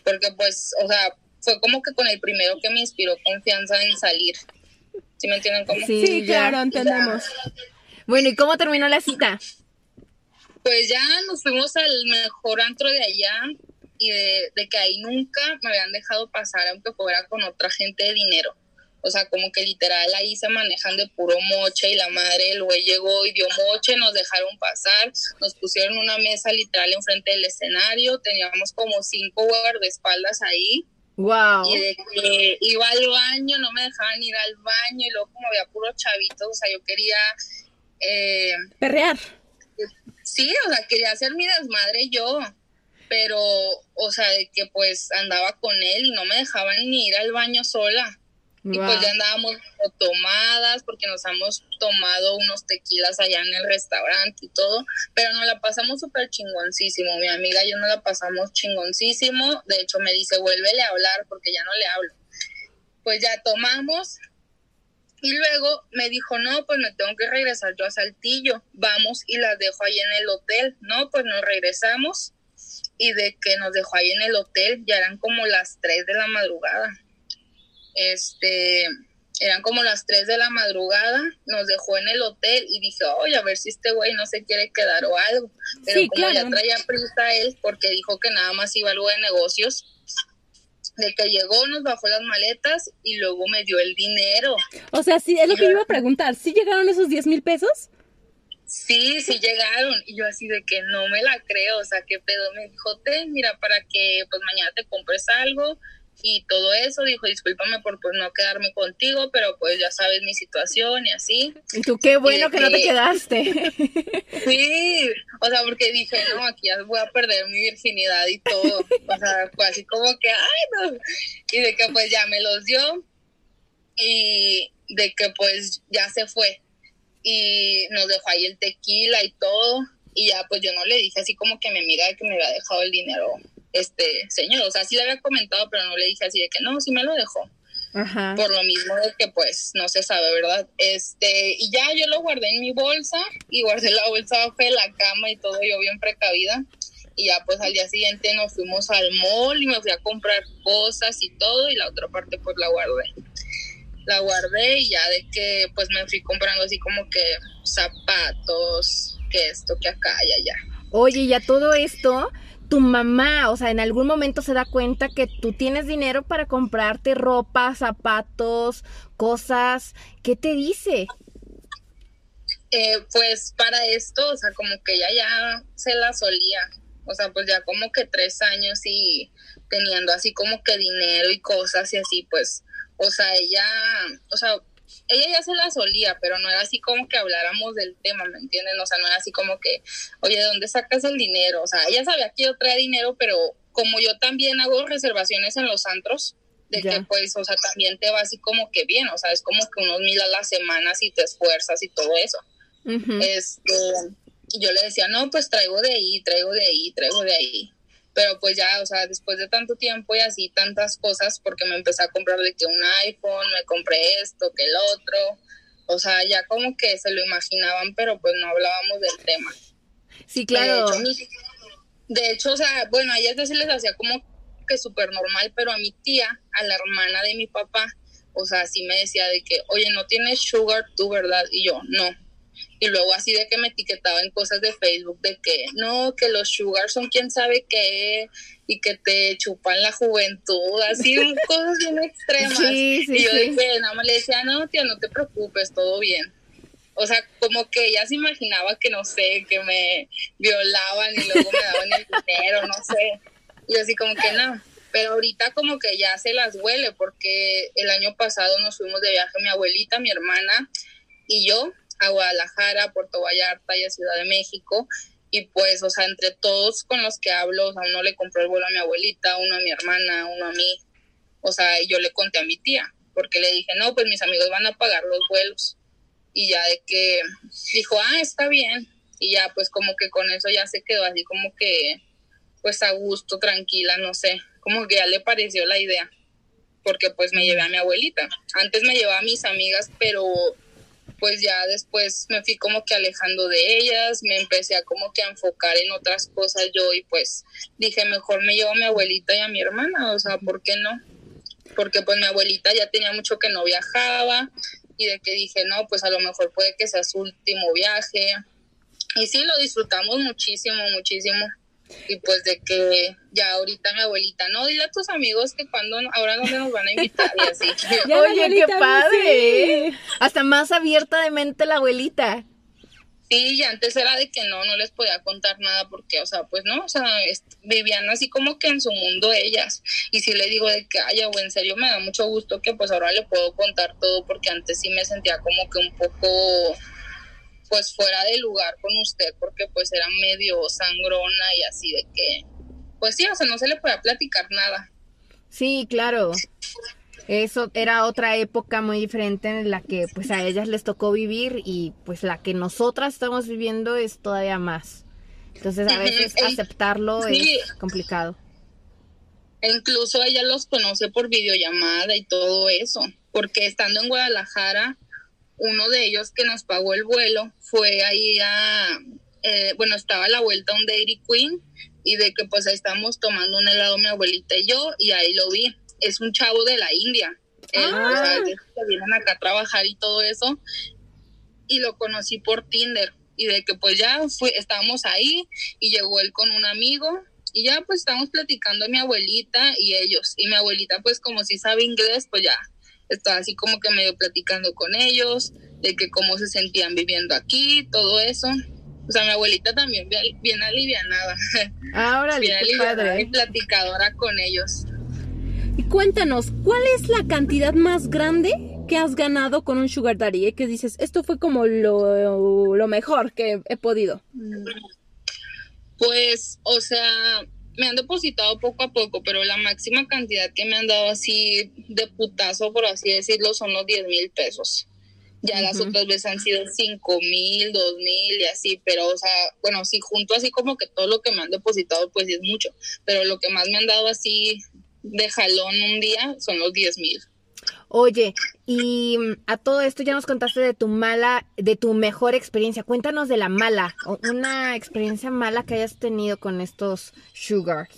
S3: porque pues o sea fue como que con el primero que me inspiró confianza en salir ¿sí me entienden cómo?
S1: Sí,
S2: Sí,
S1: ya.
S2: claro, entendemos.
S1: Bueno, ¿y cómo terminó la cita?
S3: Pues ya nos fuimos al mejor antro de allá y de, de que ahí nunca me habían dejado pasar aunque fuera con otra gente de dinero. O sea, como que literal ahí se manejan de puro moche y la madre, el güey llegó y dio moche, nos dejaron pasar, nos pusieron una mesa literal enfrente del escenario, teníamos como cinco guardaespaldas ahí
S1: Wow.
S3: y de que iba al baño, no me dejaban ir al baño y luego como había puros chavitos, o sea, yo quería... Eh,
S2: Perrear.
S3: Sí, o sea, quería hacer mi desmadre yo, pero, o sea, de que pues andaba con él y no me dejaban ni ir al baño sola. Y pues ya andábamos tomadas porque nos hemos tomado unos tequilas allá en el restaurante y todo, pero nos la pasamos súper chingoncísimo. Mi amiga y yo nos la pasamos chingoncísimo. De hecho, me dice, vuélvele a hablar porque ya no le hablo. Pues ya tomamos. Y luego me dijo, no, pues me tengo que regresar yo a Saltillo. Vamos y las dejo ahí en el hotel. No, pues nos regresamos. Y de que nos dejó ahí en el hotel, ya eran como las 3 de la madrugada este, eran como las 3 de la madrugada, nos dejó en el hotel y dije, oye, a ver si este güey no se quiere quedar o algo. Pero
S2: Sí,
S3: como
S2: claro.
S3: ya traía prisa él, porque dijo que nada más iba algo de negocios, de que llegó, nos bajó las maletas y luego me dio el dinero.
S2: O sea, sí, es lo que yo iba a preguntar. ¿Sí llegaron esos 10 mil pesos?
S3: Sí, sí llegaron. Y yo así de que no me la creo. O sea, qué pedo. Me dijo, ten, mira, para que pues mañana te compres algo y todo eso. Dijo, discúlpame por pues no quedarme contigo, pero pues ya sabes mi situación y así.
S1: Y tú, qué bueno que no te
S3: que-
S1: quedaste.
S3: Sí, o sea, porque dije, no, aquí ya voy a perder mi virginidad y todo. O sea, fue así como que, ay, no. Y de que pues ya me los dio y de que pues ya se fue. Y nos dejó ahí el tequila y todo. Y ya pues yo no le dije así como que me mira de que me había dejado el dinero este señor. O sea, sí le había comentado, pero no le dije así de que no, sí me lo dejó
S1: Ajá.
S3: por lo mismo de que pues no se sabe, ¿verdad? Este, y ya yo lo guardé en mi bolsa y guardé la bolsa de la cama y todo yo bien precavida. Y ya pues al día siguiente nos fuimos al mall y me fui a comprar cosas y todo y la otra parte pues la guardé. La guardé y ya de que pues me fui comprando así como que zapatos, que esto, que acá y allá.
S1: Oye, y a todo esto, tu mamá, o sea, en algún momento se da cuenta que tú tienes dinero para comprarte ropa, zapatos, cosas. ¿Qué te dice?
S3: eh, pues para esto, o sea, como que ella ya se la solía, o sea, pues ya como que tres años y teniendo así como que dinero y cosas y así, pues, o sea, ella, o sea, ella ya se la solía, pero no era así como que habláramos del tema, ¿me entienden? O sea, no era así como que, oye, ¿de dónde sacas el dinero? O sea, ella sabía que yo traía dinero, pero como yo también hago reservaciones en los antros, de que pues, o sea, también te va así como que bien, o sea, es como que unos mil a la semana si te esfuerzas y todo eso. Este, y yo le decía, no, pues traigo de ahí, traigo de ahí, traigo de ahí. Pero pues ya, o sea, después de tanto tiempo y así tantas cosas, porque me empecé a comprar de que un iPhone, me compré esto, que el otro. O sea, ya como que se lo imaginaban, pero pues no hablábamos del tema.
S1: Sí, claro.
S3: De hecho, o sea, bueno, a ellas se les hacía como que súper normal, pero a mi tía, a la hermana de mi papá, o sea, sí me decía de que, oye, no tienes sugar tú, ¿verdad? Y yo, no y luego así de que me etiquetaba en cosas de Facebook de que no, que los sugar son quién sabe qué y que te chupan la juventud, así cosas bien extremas. y yo dije, nada más le decía, no, tía, no te preocupes, todo bien. O sea, como que ella se imaginaba que no sé, que me violaban y luego me daban el dinero, no sé. Y así como que no. Pero ahorita como que ya se las huele porque el año pasado nos fuimos de viaje mi abuelita, mi hermana y yo a Guadalajara, Puerto Vallarta y a Ciudad de México. Y pues, o sea, entre todos con los que hablo, o sea, uno le compró el vuelo a mi abuelita, uno a mi hermana, uno a mí. O sea, yo le conté a mi tía, porque le dije, no, pues mis amigos van a pagar los vuelos. Y ya de que dijo, ah, está bien. Y ya, pues como que con eso ya se quedó así como que, pues a gusto, tranquila, no sé, como que ya le pareció la idea. Porque pues me llevé a mi abuelita. Antes me llevaba a mis amigas, pero pues ya después me fui como que alejando de ellas, me empecé a como que a enfocar en otras cosas yo y pues dije, mejor me llevo a mi abuelita y a mi hermana, o sea, ¿por qué no? Porque pues mi abuelita ya tenía mucho que no viajaba y de que dije, no, pues a lo mejor puede que sea su último viaje. Y sí, lo disfrutamos muchísimo, muchísimo y pues de que ya ahorita mi abuelita, no, dile a tus amigos que cuando, ahora dónde nos van a invitar y así.
S1: Oye, qué padre. Hasta más abierta de mente la abuelita.
S3: Sí, y antes era de que no, no les podía contar nada porque, o sea, pues no, o sea, vivían así como que en su mundo ellas. Y si le digo de que, ay, o en serio me da mucho gusto que pues ahora le puedo contar todo porque antes sí me sentía como que un poco pues fuera de lugar con usted porque pues era medio sangrona y así de que, pues sí, o sea, no se le podía platicar nada.
S1: Sí, claro. Eso era otra época muy diferente en la que pues a ellas les tocó vivir y pues la que nosotras estamos viviendo es todavía más. Entonces a veces aceptarlo es complicado.
S3: E incluso ella los conoce por videollamada y todo eso, porque estando en Guadalajara, uno de ellos que nos pagó el vuelo fue ahí a, eh, bueno, estaba a la vuelta a un Dairy Queen y de que pues ahí estábamos tomando un helado mi abuelita y yo y ahí lo vi. Es un chavo de la India. ah. que vienen acá a trabajar y todo eso. Y lo conocí por Tinder. Y de que pues ya fue, estábamos ahí y llegó él con un amigo y ya pues estábamos platicando a mi abuelita y ellos. Y mi abuelita pues como si sabe inglés pues ya estaba así como que medio platicando con ellos, de que cómo se sentían viviendo aquí, todo eso. O sea, mi abuelita también bien, alivianada.
S1: Ahora
S3: bien alivianada y platicadora con ellos.
S2: Y cuéntanos, ¿cuál es la cantidad más grande que has ganado con un sugar daddy? Eh? Que dices, esto fue como lo, lo mejor que he podido.
S3: Pues, o sea, me han depositado poco a poco, pero la máxima cantidad que me han dado así de putazo, por así decirlo, son los 10 mil pesos. Ya las otras veces han sido 5 mil, 2 mil y así, pero o sea, bueno, si junto así como que todo lo que me han depositado, pues es mucho, pero lo que más me han dado así de jalón un día son los 10 mil.
S1: Oye, y mm, a todo esto ya nos contaste de tu mala, de tu mejor experiencia. Cuéntanos de la mala, una experiencia mala que hayas tenido con estos sugar.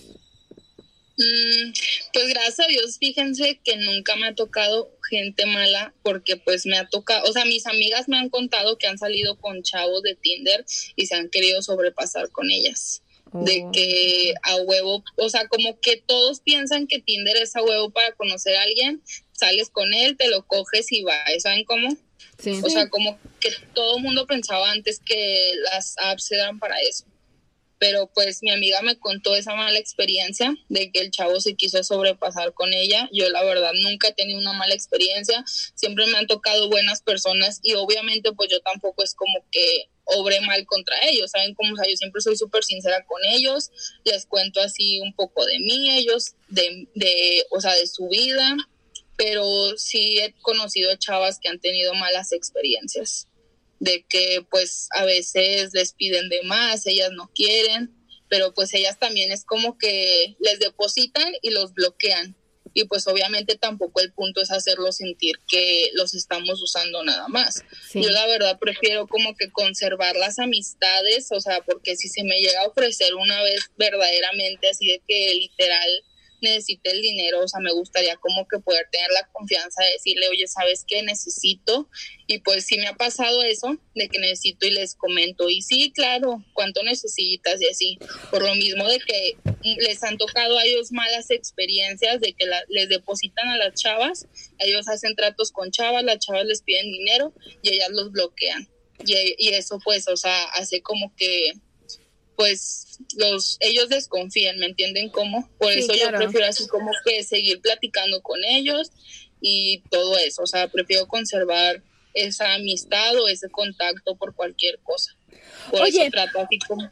S3: Mm, pues gracias a Dios, fíjense que nunca me ha tocado gente mala porque pues me ha tocado, o sea, mis amigas me han contado que han salido con chavos de Tinder y se han querido sobrepasar con ellas. De oh. que a huevo, o sea, como que todos piensan que Tinder es a huevo para conocer a alguien, sales con él, te lo coges y va, ¿saben cómo? O sea, como que todo el mundo pensaba antes que las apps eran para eso. Pero pues mi amiga me contó esa mala experiencia de que el chavo se quiso sobrepasar con ella. Yo la verdad nunca he tenido una mala experiencia. Siempre me han tocado buenas personas y obviamente pues yo tampoco es como que obre mal contra ellos, ¿saben cómo? O sea, yo siempre soy súper sincera con ellos, les cuento así un poco de mí, ellos, de, de, o sea, de su vida, pero sí he conocido chavas que han tenido malas experiencias, de que pues a veces les piden de más, ellas no quieren, pero pues ellas también es como que les depositan y los bloquean y pues obviamente tampoco el punto es hacerlo sentir que los estamos usando nada más. Yo la verdad prefiero como que conservar las amistades, o sea, porque si se me llega a ofrecer una vez verdaderamente así de que literal necesite el dinero, o sea, me gustaría como que poder tener la confianza de decirle, oye, ¿sabes qué necesito? Y pues sí me ha pasado eso, de que necesito y les comento, y sí, claro, ¿cuánto necesitas? Y así, por lo mismo de que les han tocado a ellos malas experiencias, de que les depositan a las chavas, ellos hacen tratos con chavas, las chavas les piden dinero y ellas los bloquean. Y, y eso pues, o sea, hace como que pues los ellos desconfían, ¿me entienden cómo? Por eso yo prefiero así como que seguir platicando con ellos y todo eso, o sea, prefiero conservar esa amistad o ese contacto por cualquier cosa. Por
S4: Oye,
S3: eso trato así como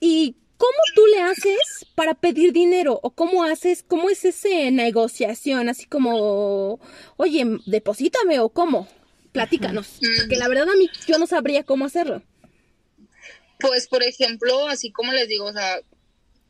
S4: ¿Y cómo tú le haces para pedir dinero? ¿O cómo haces, cómo es esa negociación? Así como, oye, deposítame o cómo? Platícanos. Que la verdad a mí yo no sabría cómo hacerlo.
S3: Pues, por ejemplo, así como les digo, o sea,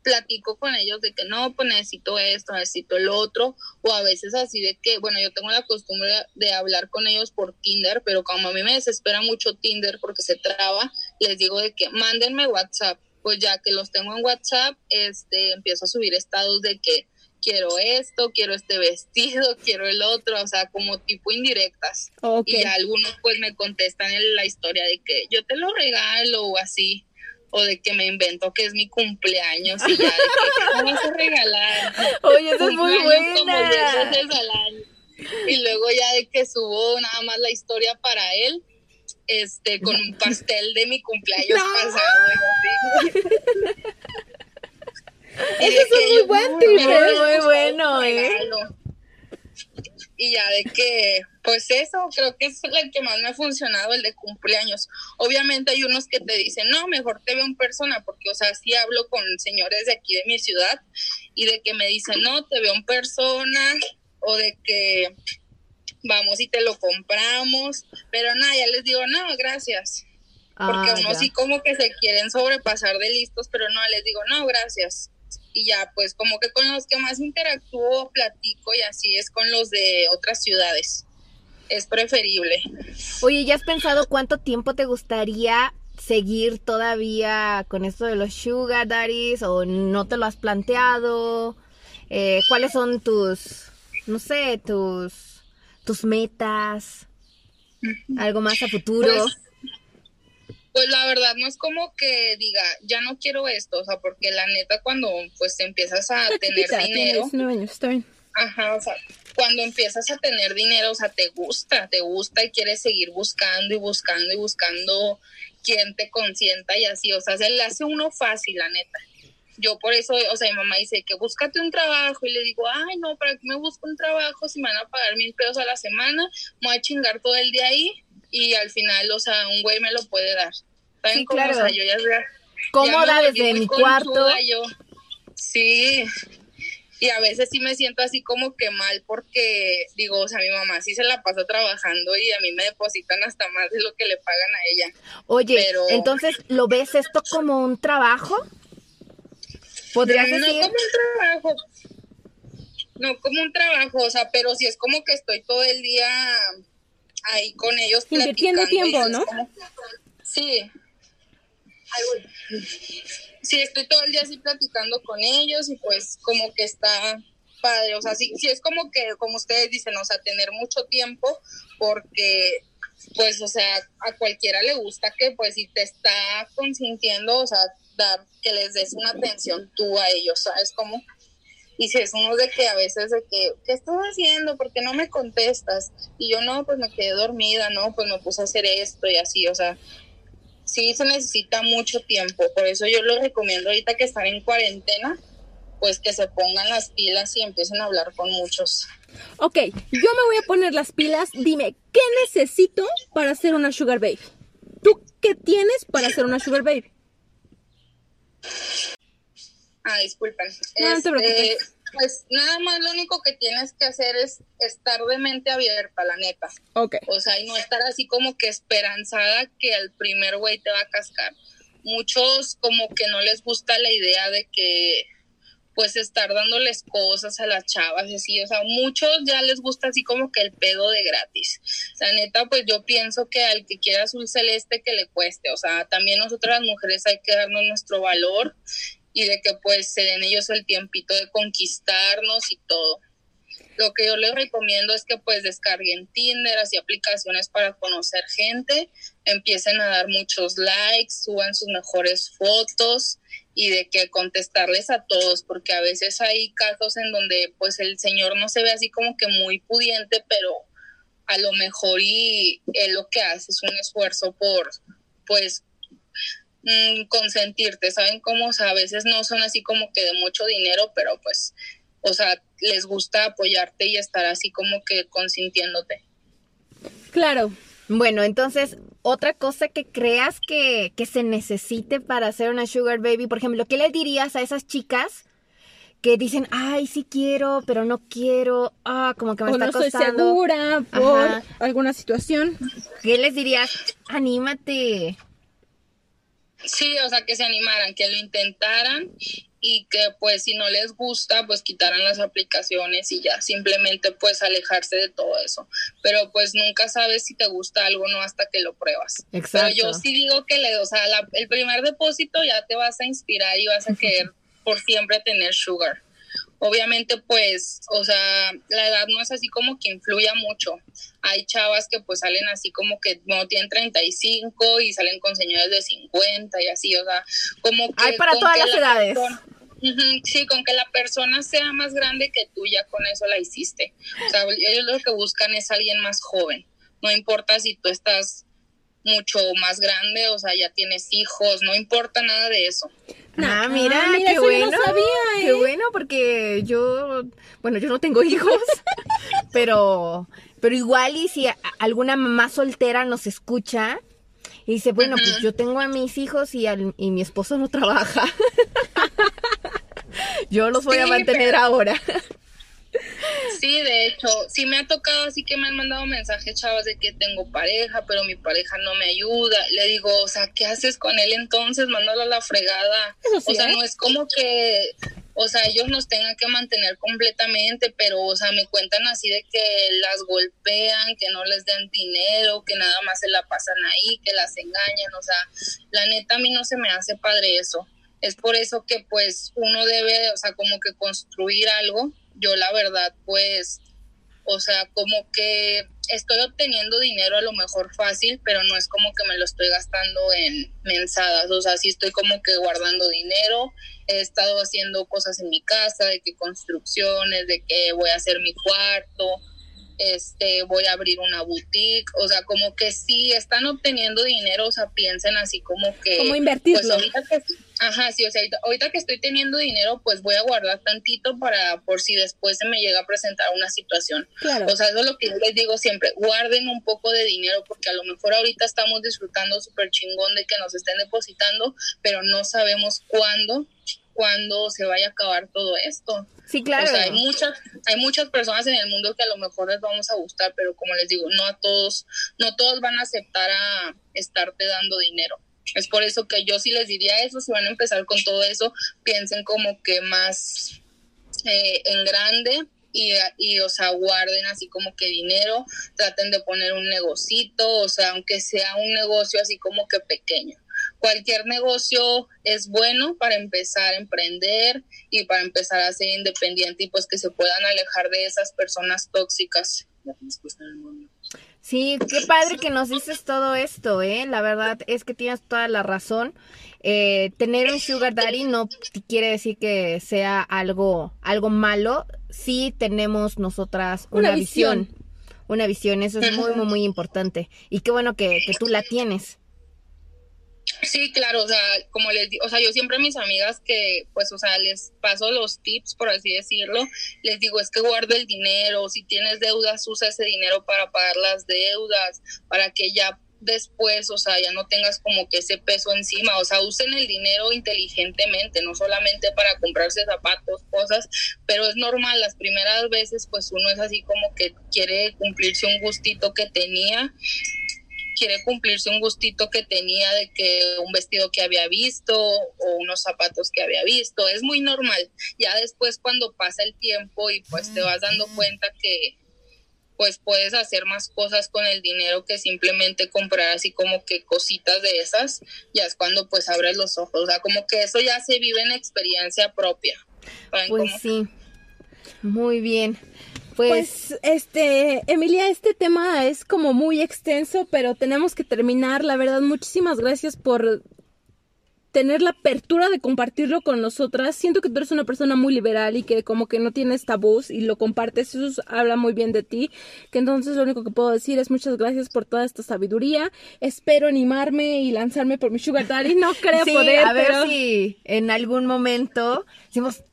S3: platico con ellos de que no, pues necesito esto, necesito el otro, o a veces así de que, bueno, yo tengo la costumbre de hablar con ellos por Tinder, pero como a mí me desespera mucho Tinder porque se traba, les digo de que mándenme WhatsApp, pues ya que los tengo en WhatsApp, este, empiezo a subir estados de que quiero esto, quiero este vestido, quiero el otro, o sea, como tipo indirectas. Y algunos pues me contestan en la historia de que yo te lo regalo o así, o de que me invento que es mi cumpleaños y ya, de que me vas a regalar.
S4: Oye, eso es muy buena.
S3: Y luego ya de que subo nada más la historia para él, este, con un pastel de mi cumpleaños pasado.
S4: Eso es muy buen muy bueno, ¿eh?
S3: Y ya de que, pues eso, creo que es el que más me ha funcionado, el de cumpleaños. Obviamente hay unos que te dicen, no, mejor te veo en persona, porque, o sea, sí hablo con señores de aquí de mi ciudad y de que me dicen, no, te veo en persona, o de que vamos y te lo compramos, pero nada, ya les digo, no, gracias. Porque ah, uno sí como que se quieren sobrepasar de listos, pero no, les digo, no, gracias y ya pues como que con los que más interactúo, platico y así es con los de otras ciudades. Es preferible.
S1: Oye, ¿ya has pensado cuánto tiempo te gustaría seguir todavía con esto de los sugar daddies o no te lo has planteado? Eh, ¿Cuáles son tus, no sé, tus, tus metas? ¿Algo más a futuro?
S3: Pues, pues la verdad no es como que diga, ya no quiero esto, o sea, porque la neta cuando pues empiezas a tener dinero, ajá, o sea, cuando empiezas a tener dinero, o sea, te gusta, te gusta y quieres seguir buscando y buscando y buscando quien te consienta y así, o sea, se le hace uno fácil, la neta. Yo por eso, o sea, mi mamá dice que búscate un trabajo y le digo, ay, no, ¿para qué me busco un trabajo si me van a pagar mil pesos a la semana? Me voy a chingar todo el día ahí y al final, o sea, un güey me lo puede dar. ¿Saben cómo? O sea, yo ya,
S1: Cómoda desde mi cuarto.
S3: Sí. Y a veces sí me siento así como que mal porque digo, o sea, mi mamá sí se la pasa trabajando y a mí me depositan hasta más de lo que le pagan a ella.
S1: Oye, entonces, ¿lo ves esto como un trabajo? ¿Podrías
S3: no, decir? No como un trabajo. No como un trabajo, o sea, pero sí es como que estoy todo el día ahí con ellos.
S4: Invirtiendo tiempo, ¿no?
S3: sí. Sí, estoy todo el día así platicando con ellos y pues como que está padre, o sea, sí, sí es como que, como ustedes dicen, o sea, tener mucho tiempo porque pues, o sea, a cualquiera le gusta que pues si te está consintiendo, o sea, dar, que les des una atención tú a ellos, ¿sabes cómo? Y si es uno de que a veces de que, ¿qué estás haciendo? ¿Por qué no me contestas? Y yo no, pues me quedé dormida, no, pues me puse a hacer esto y así, o sea, sí se necesita mucho tiempo. Por eso yo lo recomiendo ahorita que están en cuarentena, pues que se pongan las pilas y empiecen a hablar con muchos.
S4: Ok, yo me voy a poner las pilas. Dime, ¿qué necesito para hacer una sugar baby? ¿Tú qué tienes para hacer una sugar baby?
S3: Ah, disculpen.
S4: No, no te preocupes.
S3: Pues nada más lo único que tienes que hacer es estar de mente abierta, la neta.
S4: Ok.
S3: O sea, y no estar así como que esperanzada que el primer güey te va a cascar. Muchos como que no les gusta la idea de que pues estar dándoles cosas a las chavas y así, o sea, muchos ya les gusta así como que el pedo de gratis. La neta, pues yo pienso que al que quiera azul celeste que le cueste, o sea, también nosotras las mujeres hay que darnos nuestro valor y de que pues se den ellos el tiempito de conquistarnos y todo. Lo que yo les recomiendo es que pues descarguen Tinder, así aplicaciones para conocer gente, empiecen a dar muchos likes, suban sus mejores fotos y de que contestarles a todos, porque a veces hay casos en donde pues el señor no se ve así como que muy pudiente, pero a lo mejor y él lo que hace es un esfuerzo por pues mm, consentirte, ¿saben cómo? O sea, a veces no son así como que de mucho dinero, pero pues, o sea, les gusta apoyarte y estar así como que consintiéndote.
S4: Claro.
S1: Bueno, entonces, otra cosa que creas que, que se necesite para hacer una sugar baby, por ejemplo, ¿qué le dirías a esas chicas que dicen, ay, sí quiero, pero no quiero, ah, como que me
S4: O
S1: está
S4: no estoy
S1: costando?
S4: segura por
S1: Ajá.
S4: alguna situación.
S1: ¿Qué les dirías? Anímate.
S3: Sí, o sea, que se animaran, que lo intentaran y que pues si no les gusta, pues quitaran las aplicaciones y ya, simplemente pues alejarse de todo eso. Pero pues nunca sabes si te gusta algo no hasta que lo pruebas.
S1: Exacto.
S3: Pero yo sí digo que le, o sea, la- el primer depósito ya te vas a inspirar y vas a querer por siempre tener sugar. Obviamente, pues, o sea, la edad no es así como que influya mucho. Hay chavas que pues salen así como que no tienen 35 y salen con señores de 50 y así, o sea, como que...
S1: Hay para todas las
S3: la
S1: edades.
S3: persona- Sí, con que la persona sea más grande que tú, ya con eso la hiciste. O sea, ellos lo que buscan es alguien más joven. No importa si tú estás mucho más grande, o sea, ya tienes hijos, no importa nada de eso.
S1: Ah,
S4: Ah,
S1: mira,
S4: mira,
S1: qué
S4: eso yo no
S1: bueno.
S4: sabía, ¿eh?
S1: Qué bueno, porque yo, bueno, yo no tengo hijos, pero, pero igual y si alguna mamá soltera nos escucha y dice, bueno, pues yo tengo a mis hijos y, al- y mi esposo no trabaja. yo los voy a mantener
S3: pero-
S1: ahora.
S3: Sí, de hecho, sí me ha tocado así que me han mandado mensajes, chavas, de que tengo pareja, pero mi pareja no me ayuda. Le digo, o sea, ¿qué haces con él entonces? Mándalo a la fregada.
S4: Sí,
S3: o sea,
S4: ¿eh?
S3: no es como que, o sea, ellos nos tengan que mantener completamente, pero, o sea, me cuentan así de que las golpean, que no les den dinero, que nada más se la pasan ahí, que las engañan, o sea, la neta a mí no se me hace padre eso. Es por eso que pues uno debe, o sea, como que construir algo. Yo la verdad, pues, o sea, como que estoy obteniendo dinero a lo mejor fácil, pero no es como que me lo estoy gastando en mensadas. O sea, sí estoy como que guardando dinero. He estado haciendo cosas en mi casa, de que construcciones, de que voy a hacer mi cuarto, este, voy a abrir una boutique. O sea, como que sí están obteniendo dinero, o sea, piensen así como que...
S4: Como invertirlo.
S3: Pues que, ajá, sí, o sea, ahorita, que estoy teniendo dinero, pues voy a guardar tantito para por si después se me llega a presentar una situación.
S4: Claro.
S3: O sea, eso es lo que yo les digo siempre, guarden un poco de dinero porque a lo mejor ahorita estamos disfrutando súper chingón de que nos estén depositando, pero no sabemos cuándo, cuándo se vaya a acabar todo esto.
S1: Sí, claro.
S3: O sea, hay muchas, hay muchas personas en el mundo que a lo mejor les vamos a gustar, pero como les digo, no a todos, no todos van a aceptar a estarte dando dinero. Es por eso que yo sí les diría eso, si van a empezar con todo eso, piensen como que más eh, en grande y, y, o sea, guarden así como que dinero, traten de poner un negocito, o sea, aunque sea un negocio así como que pequeño. Cualquier negocio es bueno para empezar a emprender y para empezar a ser independiente y pues que se puedan alejar de esas personas tóxicas.
S1: Sí, qué padre que nos dices todo esto, ¿eh? La verdad es que tienes toda la razón. Eh, tener un sugar daddy no quiere decir que sea algo, algo malo. Sí tenemos nosotras una,
S4: Una
S1: visión.
S4: visión.
S1: Una visión, eso es muy, muy, muy importante. Y qué bueno que, que tú la tienes.
S3: Sí, claro, o sea, como les digo, o sea, yo siempre a mis amigas que, pues, o sea, les paso los tips, por así decirlo, les digo, es que guarda el dinero, si tienes deudas, usa ese dinero para pagar las deudas, para que ya después, o sea, ya no tengas como que ese peso encima, o sea, usen el dinero inteligentemente, no solamente para comprarse zapatos, cosas, pero es normal, las primeras veces, pues uno es así como que quiere cumplirse un gustito que tenía quiere cumplirse un gustito que tenía de que un vestido que había visto o unos zapatos que había visto. Es muy normal. Ya después cuando pasa el tiempo y pues te vas dando cuenta que pues puedes hacer más cosas con el dinero que simplemente comprar así como que cositas de esas, ya es cuando pues abres los ojos. O sea, como que eso ya se vive en experiencia propia. ¿Saben
S1: Pues
S3: cómo?
S1: sí. Muy bien. Pues,
S4: Pues, este, Emilia, este tema es como muy extenso, pero tenemos que terminar. La verdad, muchísimas gracias por tener la apertura de compartirlo con nosotras. Siento que tú eres una persona muy liberal y que como que no tienes tabús y lo compartes. Eso habla muy bien de ti. Que entonces lo único que puedo decir es muchas gracias por toda esta sabiduría. Espero animarme y lanzarme por mi sugar daddy. No creo
S1: sí,
S4: poder,
S1: a ver
S4: pero
S1: si en algún momento decimos,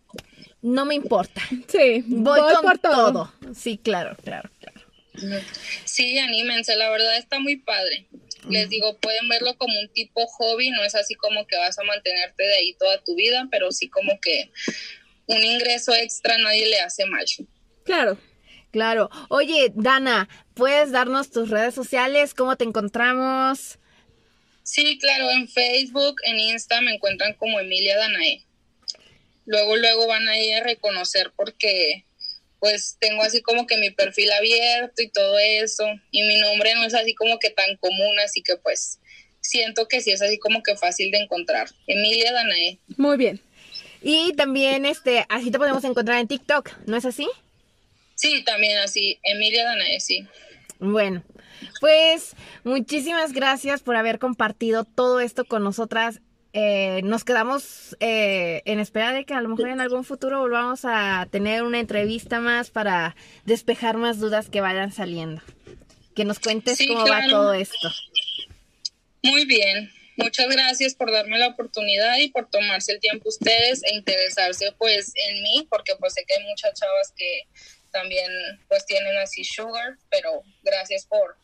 S1: no me importa.
S4: sí,
S1: Voy, con
S4: por
S1: todo. Sí, claro, claro, claro.
S3: Sí, anímense, la verdad está muy padre. Les digo, pueden verlo como un tipo hobby, no es así como que vas a mantenerte de ahí toda tu vida, pero sí como que un ingreso extra a nadie le hace mal.
S4: Claro.
S1: Claro. Oye, Dana, ¿puedes darnos tus redes sociales? ¿Cómo te encontramos?
S3: Sí, claro, en Facebook, en Insta me encuentran como Emilia Danae. Luego, luego van a ir a reconocer porque pues tengo así como que mi perfil abierto y todo eso. Y mi nombre no es así como que tan común, así que pues siento que sí es así como que fácil de encontrar. Emilia Danae.
S4: Muy bien.
S1: Y también, este, así te podemos encontrar en TikTok, ¿no es así?
S3: Sí, también así, Emilia Danae, sí.
S1: Bueno, pues muchísimas gracias por haber compartido todo esto con nosotras. Eh, nos quedamos eh, en espera de que a lo mejor en algún futuro volvamos a tener una entrevista más para despejar más dudas que vayan saliendo. Que nos cuentes
S3: Sí,
S1: cómo va todo esto.
S3: Muy bien. Muchas gracias por darme la oportunidad y por tomarse el tiempo ustedes e interesarse pues en mí, porque pues sé que hay muchas chavas que también pues tienen así sugar, pero gracias por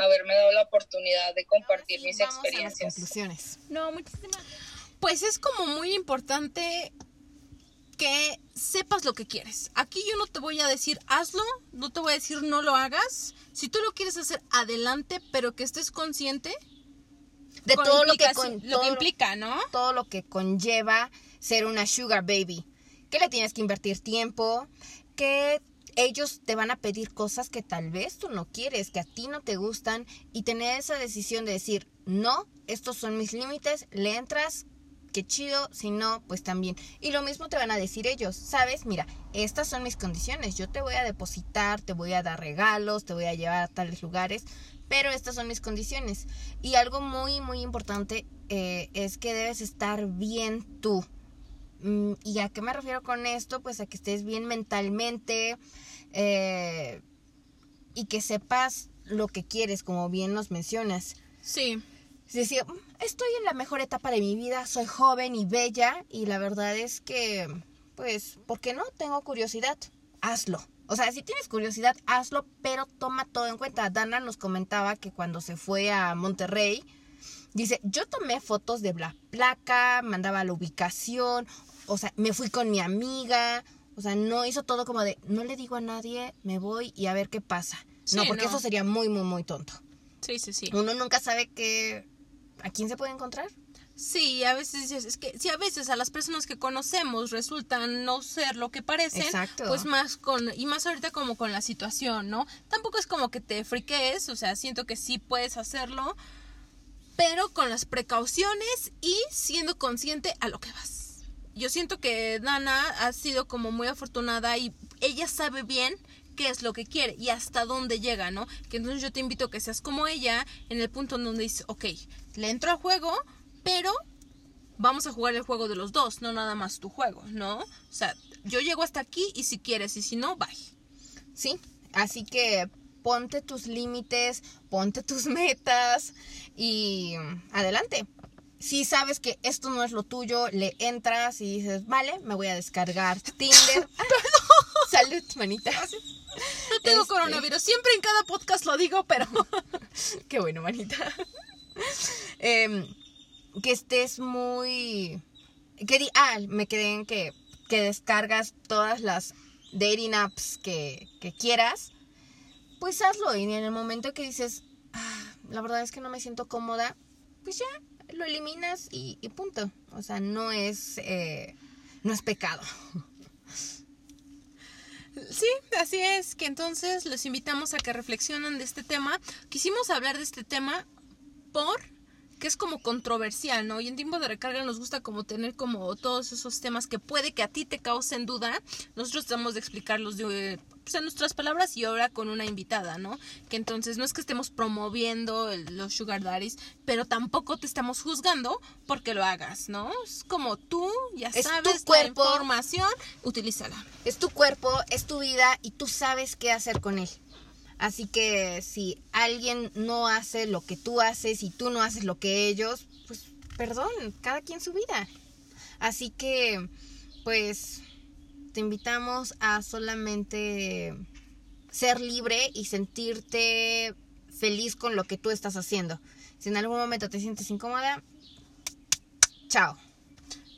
S3: haberme dado la oportunidad de compartir mis
S1: Vamos a las
S3: experiencias.
S1: conclusiones.
S2: No, muchísimas. Pues es como muy importante que sepas lo que quieres. Aquí yo no te voy a decir hazlo, no te voy a decir no lo hagas. Si tú lo quieres hacer, adelante, pero que estés consciente
S1: De
S2: con
S1: todo lo que, con-
S2: lo
S1: todo
S2: que implica, ¿no?
S1: todo lo que conlleva ser una sugar baby. Que le tienes que invertir tiempo, que ellos te van a pedir cosas que tal vez tú no quieres, que a ti no te gustan y tener esa decisión de decir, no, estos son mis límites, le entras, qué chido, si no, pues también. Y lo mismo te van a decir ellos, sabes, mira, estas son mis condiciones, yo te voy a depositar, te voy a dar regalos, te voy a llevar a tales lugares, pero estas son mis condiciones. Y algo muy, muy importante eh, es que debes estar bien tú. Mm, ¿Y a qué me refiero con esto? Pues a que estés bien mentalmente eh, y que sepas lo que quieres, como bien nos mencionas.
S2: Sí.
S1: Es decir, "Mm, estoy en la mejor etapa de mi vida, soy joven y bella y la verdad es que, pues, ¿por qué no? Tengo curiosidad, hazlo. O sea, si tienes curiosidad, hazlo, pero toma todo en cuenta. Dana nos comentaba que cuando se fue a Monterrey, dice, yo tomé fotos de la placa, mandaba la ubicación, o sea, me fui con mi amiga, o sea, no hizo todo como de, no le digo a nadie, me voy y a ver qué pasa. no, porque
S2: no.
S1: eso sería muy, muy, muy tonto.
S2: Sí, sí, sí.
S1: Uno nunca sabe que a quién se puede encontrar.
S2: Sí, a veces dices, es que si a veces a las personas que conocemos resultan no ser lo que parecen,
S1: Exacto.
S2: pues más con y más ahorita como con la situación, ¿no? Tampoco es como que te friques, o sea, siento que sí puedes hacerlo, pero con las precauciones y siendo consciente a lo que vas. Yo siento que Dana ha sido como muy afortunada y ella sabe bien qué es lo que quiere y hasta dónde llega, ¿no? Que entonces yo te invito a que seas como ella en el punto en donde dices, ok, le entro al juego, pero vamos a jugar el juego de los dos, no nada más tu juego, ¿no? O sea, yo llego hasta aquí y si quieres y si no, bye.
S1: Sí, así que ponte tus límites, ponte tus metas y adelante. Si sabes que esto no es lo tuyo, le entras y dices, vale, me voy a descargar Tinder. Salud, manita.
S2: No tengo
S1: Este.
S2: coronavirus, siempre en cada podcast lo digo, pero...
S1: Qué bueno, manita. Em, que estés muy... Que di- ah, me quedé en que, que descargas todas las dating apps que, que quieras. Pues hazlo. Y en el momento que dices, "Ah, la verdad es que no me siento cómoda, pues ya, lo eliminas y, punto. O sea, no es, eh, no es pecado.
S2: Sí, así es, que entonces los invitamos a que reflexionen de este tema. Quisimos hablar de este tema por que es como controversial, ¿no? Y en tiempo de recarga nos gusta como tener como todos esos temas que puede que a ti te causen duda. Nosotros tratamos de explicarlos de, pues, en nuestras palabras y ahora con una invitada, ¿no? Que entonces no es que estemos promoviendo el- los sugar daddies, pero tampoco te estamos juzgando porque lo hagas, ¿no? Es como tú ya
S1: Es tu
S2: sabes
S1: cuerpo.
S2: la información, utilízala.
S1: Es tu cuerpo, es tu vida y tú sabes qué hacer con él. Así que si alguien no hace lo que tú haces y tú no haces lo que ellos, pues perdón, cada quien su vida. Así que, pues, te invitamos a solamente ser libre y sentirte feliz con lo que tú estás haciendo. Si en algún momento te sientes incómoda, chao.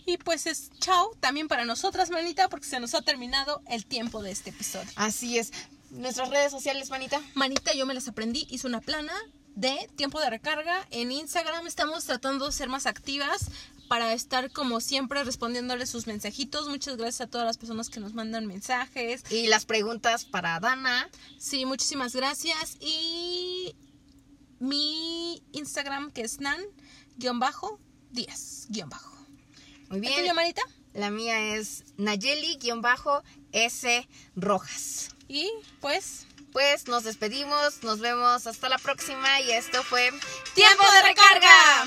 S2: Y pues es chao también para nosotras, manita, porque se nos ha terminado el tiempo de este episodio.
S1: Así es. Nuestras redes sociales, manita.
S2: Manita, yo me las aprendí, hice una plana de tiempo de recarga. En Instagram estamos tratando de ser más activas para estar como siempre respondiéndoles sus mensajitos. Muchas gracias a todas las personas que nos mandan mensajes.
S1: Y las preguntas para Dana.
S2: Sí, muchísimas gracias. Y mi Instagram que es nan-díaz-.
S1: Muy
S2: ¿El
S1: bien.
S2: tuyo, manita?
S1: La mía es Nayeli-S Rojas.
S2: Y pues...
S1: Pues nos despedimos, nos vemos hasta la próxima y esto fue
S2: ¡Tiempo de recarga!